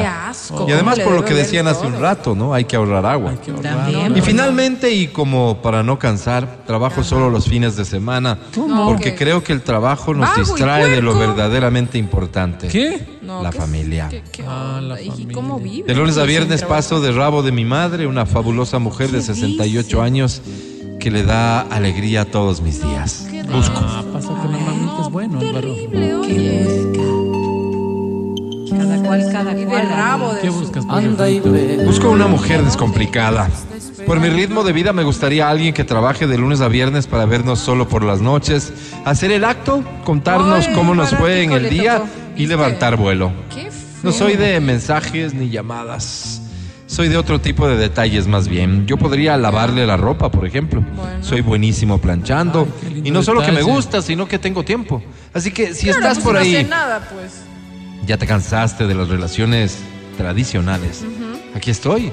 Qué asco. Y además ¿Cómo por lo que decían hace un rato, ¿no? Hay que ahorrar agua. También. Y finalmente, y como para no cansar, trabajo solo los fines de semana. Porque Ok. creo que el trabajo nos distrae de lo verdaderamente importante. ¿Qué? No, La ¿qué- familia. qué- qué Ah, cómo vive? De lunes a viernes paso de rabo de mi madre, una fabulosa mujer de 68 años que le da alegría a todos mis días. Busco. Ah, pasa con la mamita es bueno, Álvaro. Terrible, oye. Cada cual cada cual. ¿Qué buscas? Busco una mujer descomplicada. Por mi ritmo de vida me gustaría alguien que trabaje de lunes a viernes para vernos solo por las noches, hacer el acto, contarnos cómo nos fue en el día y levantar vuelo. No soy de mensajes ni llamadas. Soy de otro tipo de detalles más bien. Yo podría lavarle la ropa, por ejemplo. Soy buenísimo planchando. y no solo que me gusta, sino que tengo tiempo. Así que si estás pues por no ahí, nada, pues. Ya te cansaste de las relaciones tradicionales. Aquí estoy.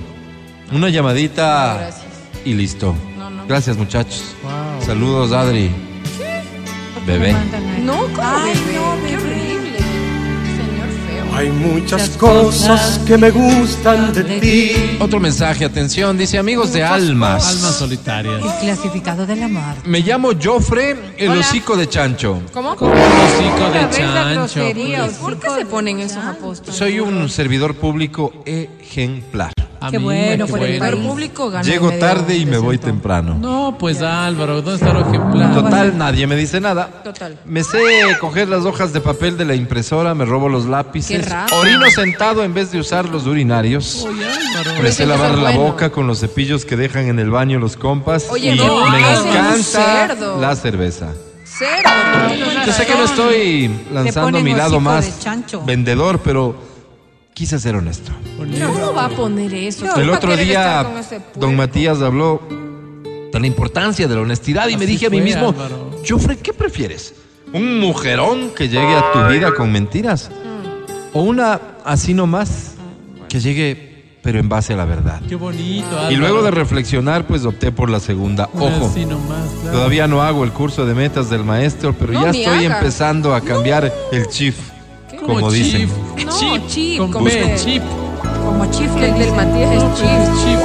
Una llamadita No, gracias. y listo. No, no. Gracias muchachos. Saludos Adri. Bebé. No, ¿cómo Ay, bebé? no, bebé. Hay muchas cosas que me gustan de ti. Otro mensaje, atención, dice amigos de almas. Almas solitarias. El clasificado del amor. Me llamo Joffre, el Hola. hocico de chancho. ¿Cómo? Hocico de Otra vez la chancho. ¿Por qué se ponen esos apóstoles? Soy un servidor público ejemplar. A Qué mí, bueno qué por el El país. público gana. Llego el tarde y me voy temprano. No, pues Álvaro, ¿dónde está lo ejemplar? Total, nadie me dice nada. Total. Me sé coger las hojas de papel de la impresora, me robo los lápices, Qué raro. orino sentado en vez de usar los urinarios. Oye, Álvaro. Me sé lavar la bueno. boca con los cepillos que dejan en el baño los compas. Oye, y no, me es un encanta cerdo. la cerveza. Cerdo. Yo sé que no estoy lanzando ponen mi lado hocico más chancho. vendedor, pero quise ser honesto. ¿Cómo va a poner eso? El ¿Para otro día, don Matías habló de la importancia de la honestidad y me Así dije a mí fue, mismo, Álvaro. Jofre, ¿qué prefieres? ¿Un mujerón que llegue a tu vida con mentiras? ¿O una así nomás que llegue pero en base a la verdad? Qué bonito, Álvaro. Y luego de reflexionar, pues opté por la segunda. Ojo, Así nomás, claro. todavía no hago el curso de metas del maestro, pero No, ya ni estoy hagas. empezando a cambiar el chip, como dicen. No, Chip, chip, con como B, chip. Como chifle. El del Matías es chip. Es chip.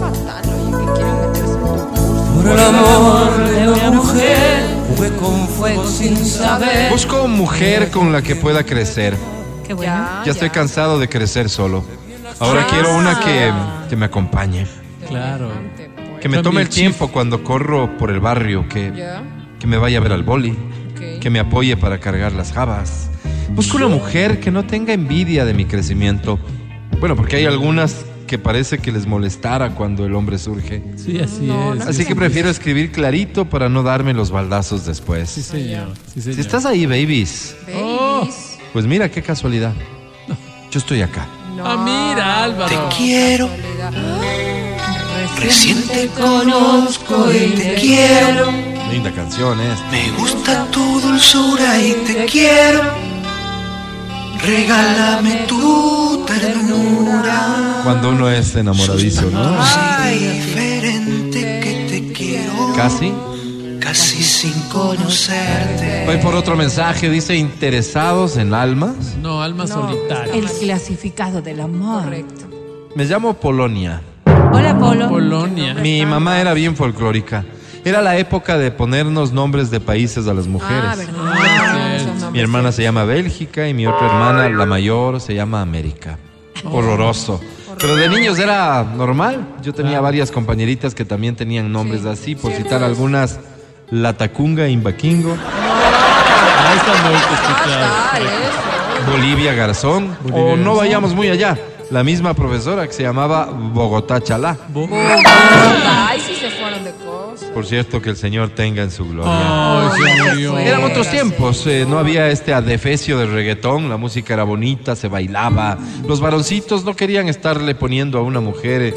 Fatal, oye, que quieren meterse en tu curso. Por el amor de una mujer, jugué con fuego sin saber. Busco mujer con la que pueda crecer. Qué bueno. Ya, Ya estoy cansado de crecer solo. Ahora quiero una que, que me acompañe, Claro. que me tome el tiempo cuando corro por el barrio, que, que me vaya a ver al boli. Que me apoye para cargar las jabas. Busco una mujer que no tenga envidia de mi crecimiento. Bueno, porque hay algunas que parece que les molestara cuando el hombre surge. Sí, así No, es. no Así que prefiero escribir clarito para no darme los baldazos después. Sí, señor. Sí, señor. Si estás ahí, babies, Babies. pues mira qué casualidad. Yo estoy acá. No. Ah, mira, Álvaro. Quiero, Casualidad. recién te conozco y te quiero. Linda canción esta. Me gusta tu dulzura y te quiero. Regálame tu ternura. Cuando uno es enamoradizo, ¿no? Diferente que te quiero. Casi. Casi sin conocerte. Voy por otro mensaje, dice interesados en almas. No, alma solitaria. El clasificado del amor. Correcto. Me llamo Polonia. Hola, Polo. Polonia. Mi mamá era bien folclórica. Era la época de ponernos nombres de países a las mujeres. Ah, verdad. Ah, mi hermana se llama Bélgica y mi otra hermana, la mayor, se llama América. Horroroso. Pero de niños era normal. Yo tenía Claro. varias compañeritas que también tenían nombres Sí, así, por citar es. algunas. La Tacunga Imbaquingo, Ah, está muy eso. Bolivia Garzón, Bolivia o no vayamos muy allá. La misma profesora que se llamaba Bogotá Chalá. Bo- Ay, Por cierto, que el Señor tenga en su gloria. Se murió. Eran otros tiempos, eh, no había este adefesio de reggaetón, la música era bonita, se bailaba. Los varoncitos no querían estarle poniendo a una mujer eh,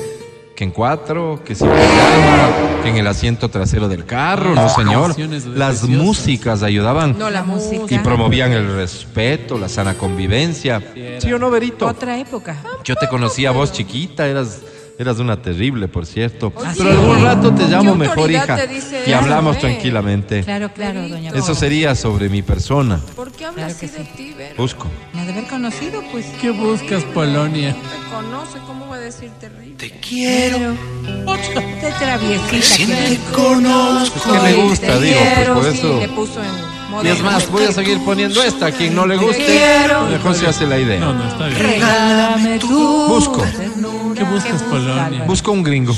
que en cuatro, que sin pijama, que en el asiento trasero del carro, no señor. Las músicas ayudaban No, la música. y promovían el respeto, la sana convivencia. ¿Sí o no, Berito? Otra época. Yo te conocía a vos chiquita, eras, eras una terrible, por cierto. Oye, Pero algún rato te ¿qué llamo mejor, hija, te dice y hablamos eh? tranquilamente. Claro, claro, doña Eso sería sobre mi persona. ¿Por qué hablas Claro que así de sí. ti, Ver? Busco. Me ha de haber conocido, pues. ¿Qué buscas, Polonia? Te conoce, ¿cómo va a decir terrible? Te quiero, traviesita. recién que te es. conozco. Es que me gusta, te digo, pues por Sí, eso. le puso en Y es más, voy a seguir poniendo esta. A quien no le guste, mejor se hace la idea. no, está bien. Regálame tu Busco. ¿Qué buscas, Polonia? Busco un gringo.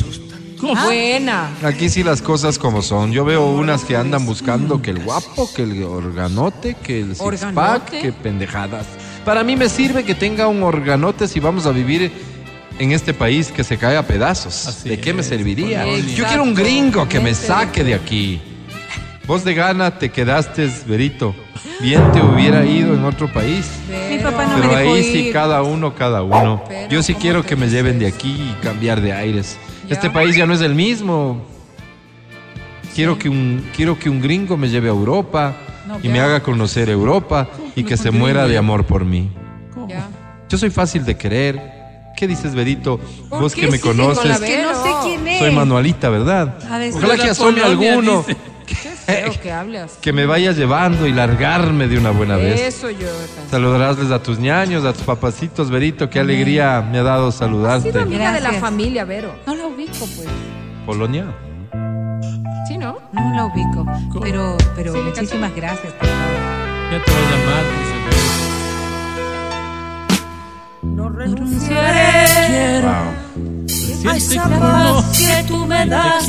Buena. Aquí sí las cosas como son. Yo veo unas que andan buscando que el guapo, que el organote, que el six pack, que pendejadas. Para mí me sirve que tenga un organote si vamos a vivir en este país que se cae a pedazos. ¿De qué me serviría? Yo quiero un gringo que me saque de aquí. Vos de gana te quedaste, Verito. Bien te hubiera ido en otro país. Mi papá no Pero me dejó ahí ir. sí cada uno, cada uno. Yo sí quiero que me lleven de aquí y cambiar de aires. Este país ya no es el mismo. Quiero que un, quiero que un gringo me lleve a Europa No, y me haga conocer Europa y que se muera de amor por mí. Yo soy fácil de querer. ¿Qué dices, Verito? ¿Por Vos qué que me conoces. Que no sé quién es. Soy manualita, ¿verdad? Ojalá que asome alguno. dice. Feo que hablas. Que me vaya llevando y largarme de una buena vez. Eso yo. Saludarásles a tus ñaños, a tus papacitos, Verito. Qué alegría me ha dado saludarte. amiga de la familia, Vero. No la ubico, pues. Polonia. ¿Sí, no? No la ubico. Pero, pero Sí, muchísimas gracias, por favor. Ya te voy a llamar, dice No renunciaré Quiero. a esa paz que tú me das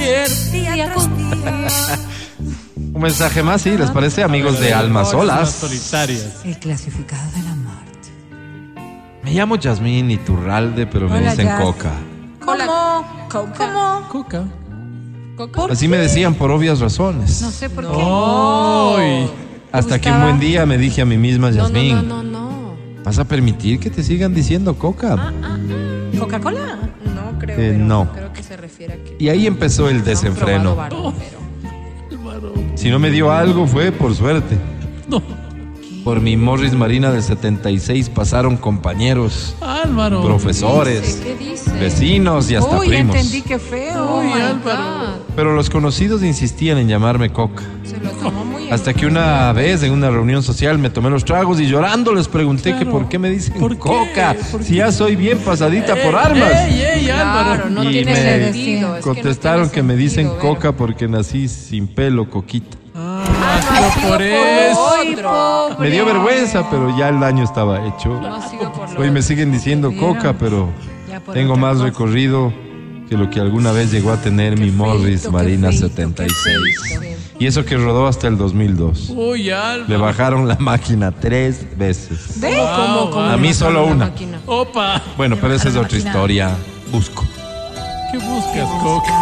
día con día. Un mensaje más, sí, ¿les parece? Amigos de Almas Las Solas. solitarias. El clasificado de la muerte. Me llamo Yasmín Iturralde, pero me Hola, dicen Yas. Coca. ¿Cómo? Coca. ¿Cómo? Coca. Coca. Así me decían por obvias razones. No sé por qué. Ay. Hasta que un buen día me dije a mí misma, No, no, Yasmín, no, no, no. ¿vas a permitir que te sigan diciendo Coca? ¿Coca-Cola? No creo. Eh, pero no. Creo que se refiere a que. Y ahí empezó el no desenfreno. probado varón, pero- Si no me dio algo fue por suerte. Por mi Morris Marina del 76 pasaron compañeros, Álvaro. profesores, ¿Qué dice? vecinos y hasta Uy, primos. entendí qué feo. Álvaro. Pero los conocidos insistían en llamarme Coca. Se lo tomó muy Hasta que una vez en una reunión social me tomé los tragos y llorando les pregunté que Claro. por qué me dicen ¿Por qué? Coca ¿Por si ya soy bien pasadita por armas. ey, ey, Álvaro. Claro, no Y tiene me sentido. es que no Contestaron tiene que, me dicen sentido, Vero. Coca porque nací sin pelo, Coquita. Sido por por eso. Me dio vergüenza, pero ya el daño estaba hecho. No ha sido por lo Hoy me siguen diciendo. Coca, pero tengo más cosa. recorrido que lo que alguna vez llegó a tener mi Morris qué Marina feíto, 76. Y eso que rodó hasta el 2002. Uy, Álvaro. Le bajaron la máquina tres veces. ¿Ve? Wow, ¿Cómo A mí solo una. Opa. Bueno, pero esa es otra máquina. historia. Busco. ¿Qué buscas, Coca?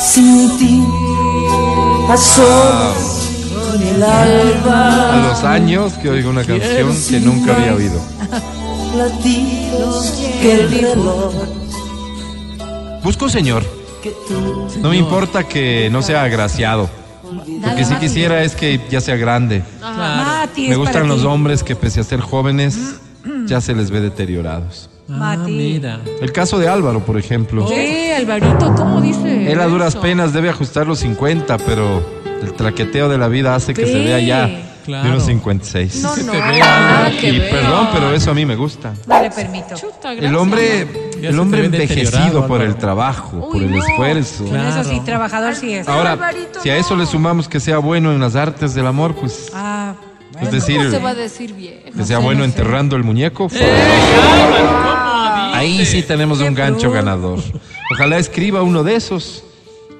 Sin ti, a solas con el alba, A los años que oigo una canción que nunca había oído. latidos que el reloj Busco un señor. No me importa que no sea agraciado. Lo que sí quisiera es que ya sea grande. Me gustan los hombres que pese a ser jóvenes ya se les ve deteriorados. Ah, Mati. mira. El caso de Álvaro, por ejemplo. Sí, Alvarito, ¿cómo dice? Él a duras eso? penas debe ajustar los 50, pero el traqueteo de la vida hace que se vea ya de Claro. unos 56. No, no, y perdón, pero eso a mí me gusta. No le permito. Chuta, El hombre, Ya el hombre envejecido por el trabajo, por el no. esfuerzo. Con eso sí, Claro. trabajador sí es. Ahora, Alvarito, si a eso no. le sumamos que sea bueno en las artes del amor, pues Ah, es decir, ¿Cómo se va a decir bien? que sea bueno enterrando el muñeco. ¿cómo Ahí sí tenemos un gancho ganador. Ojalá escriba uno de esos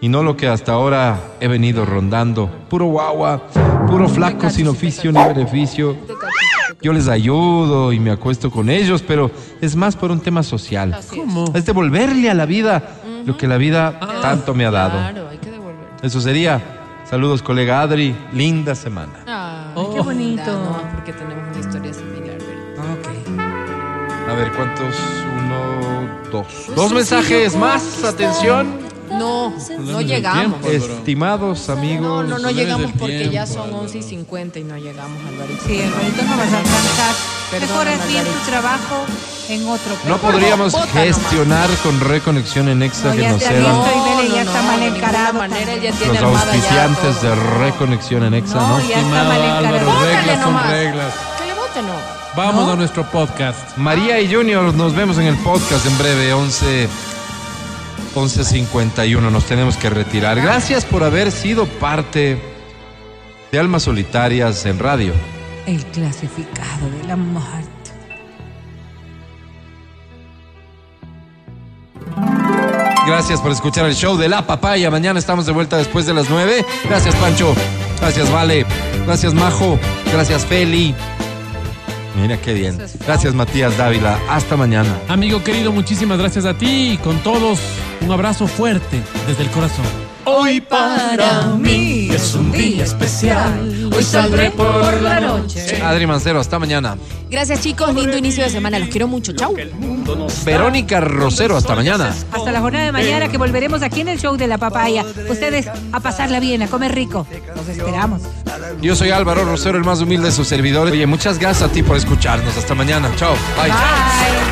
y no lo que hasta ahora he venido rondando. Puro guagua, puro flaco sin oficio ni beneficio. Yo les ayudo y me acuesto con ellos, pero es más por un tema social. ¿Cómo? Es devolverle a la vida lo que la vida tanto me ha dado. Claro, hay que devolver. Eso sería. Saludos, colega Adri. Linda semana. Ay, qué bonito. No, porque tenemos una historia similar. ¿verdad? A ver, ¿cuántos? Uno, dos. Dos mensajes más. Atención. No, no llegamos. tiempo. Estimados amigos. No, no, no llegamos porque ya son Álvaro. 11 y 50 y no llegamos, Alvarito. sí, Alvarito no vas a alcanzar. Perdón, Mejor haz bien tu trabajo en otro. No podríamos Bota nomás. gestionar con reconexión en extra No, que nos cedan los ya auspiciantes de reconexión en extra, No, ¿no? ya está mal Álvaro, encarado. Reglas son reglas. Que le vote, no. Vamos a nuestro podcast. María y Junior, nos vemos en el podcast en breve, 11 11.51, nos tenemos que retirar. Gracias por haber sido parte de Almas Solitarias en radio. El clasificado de la muerte. Gracias por escuchar el show de la papaya. Mañana estamos de vuelta después de las 9. Gracias, Pancho. Gracias, Vale. Gracias, Majo. Gracias, Feli. Mira qué bien. Gracias, Matías Dávila. Hasta mañana. Amigo querido, muchísimas gracias a ti y con todos un abrazo fuerte desde el corazón. Hoy para mí es un día especial. Hoy saldré por la noche. Adri Mancero, hasta mañana. Gracias chicos, lindo inicio de semana. Los quiero mucho. Chau. Verónica Rosero, hasta mañana. Hasta la jornada de mañana que volveremos aquí en el show de la papaya. Ustedes a pasarla bien, a comer rico. Los esperamos. Yo soy Álvaro Rosero, el más humilde de sus servidores. Oye, muchas gracias a ti por escucharnos. Hasta mañana. Chao. Bye. Bye.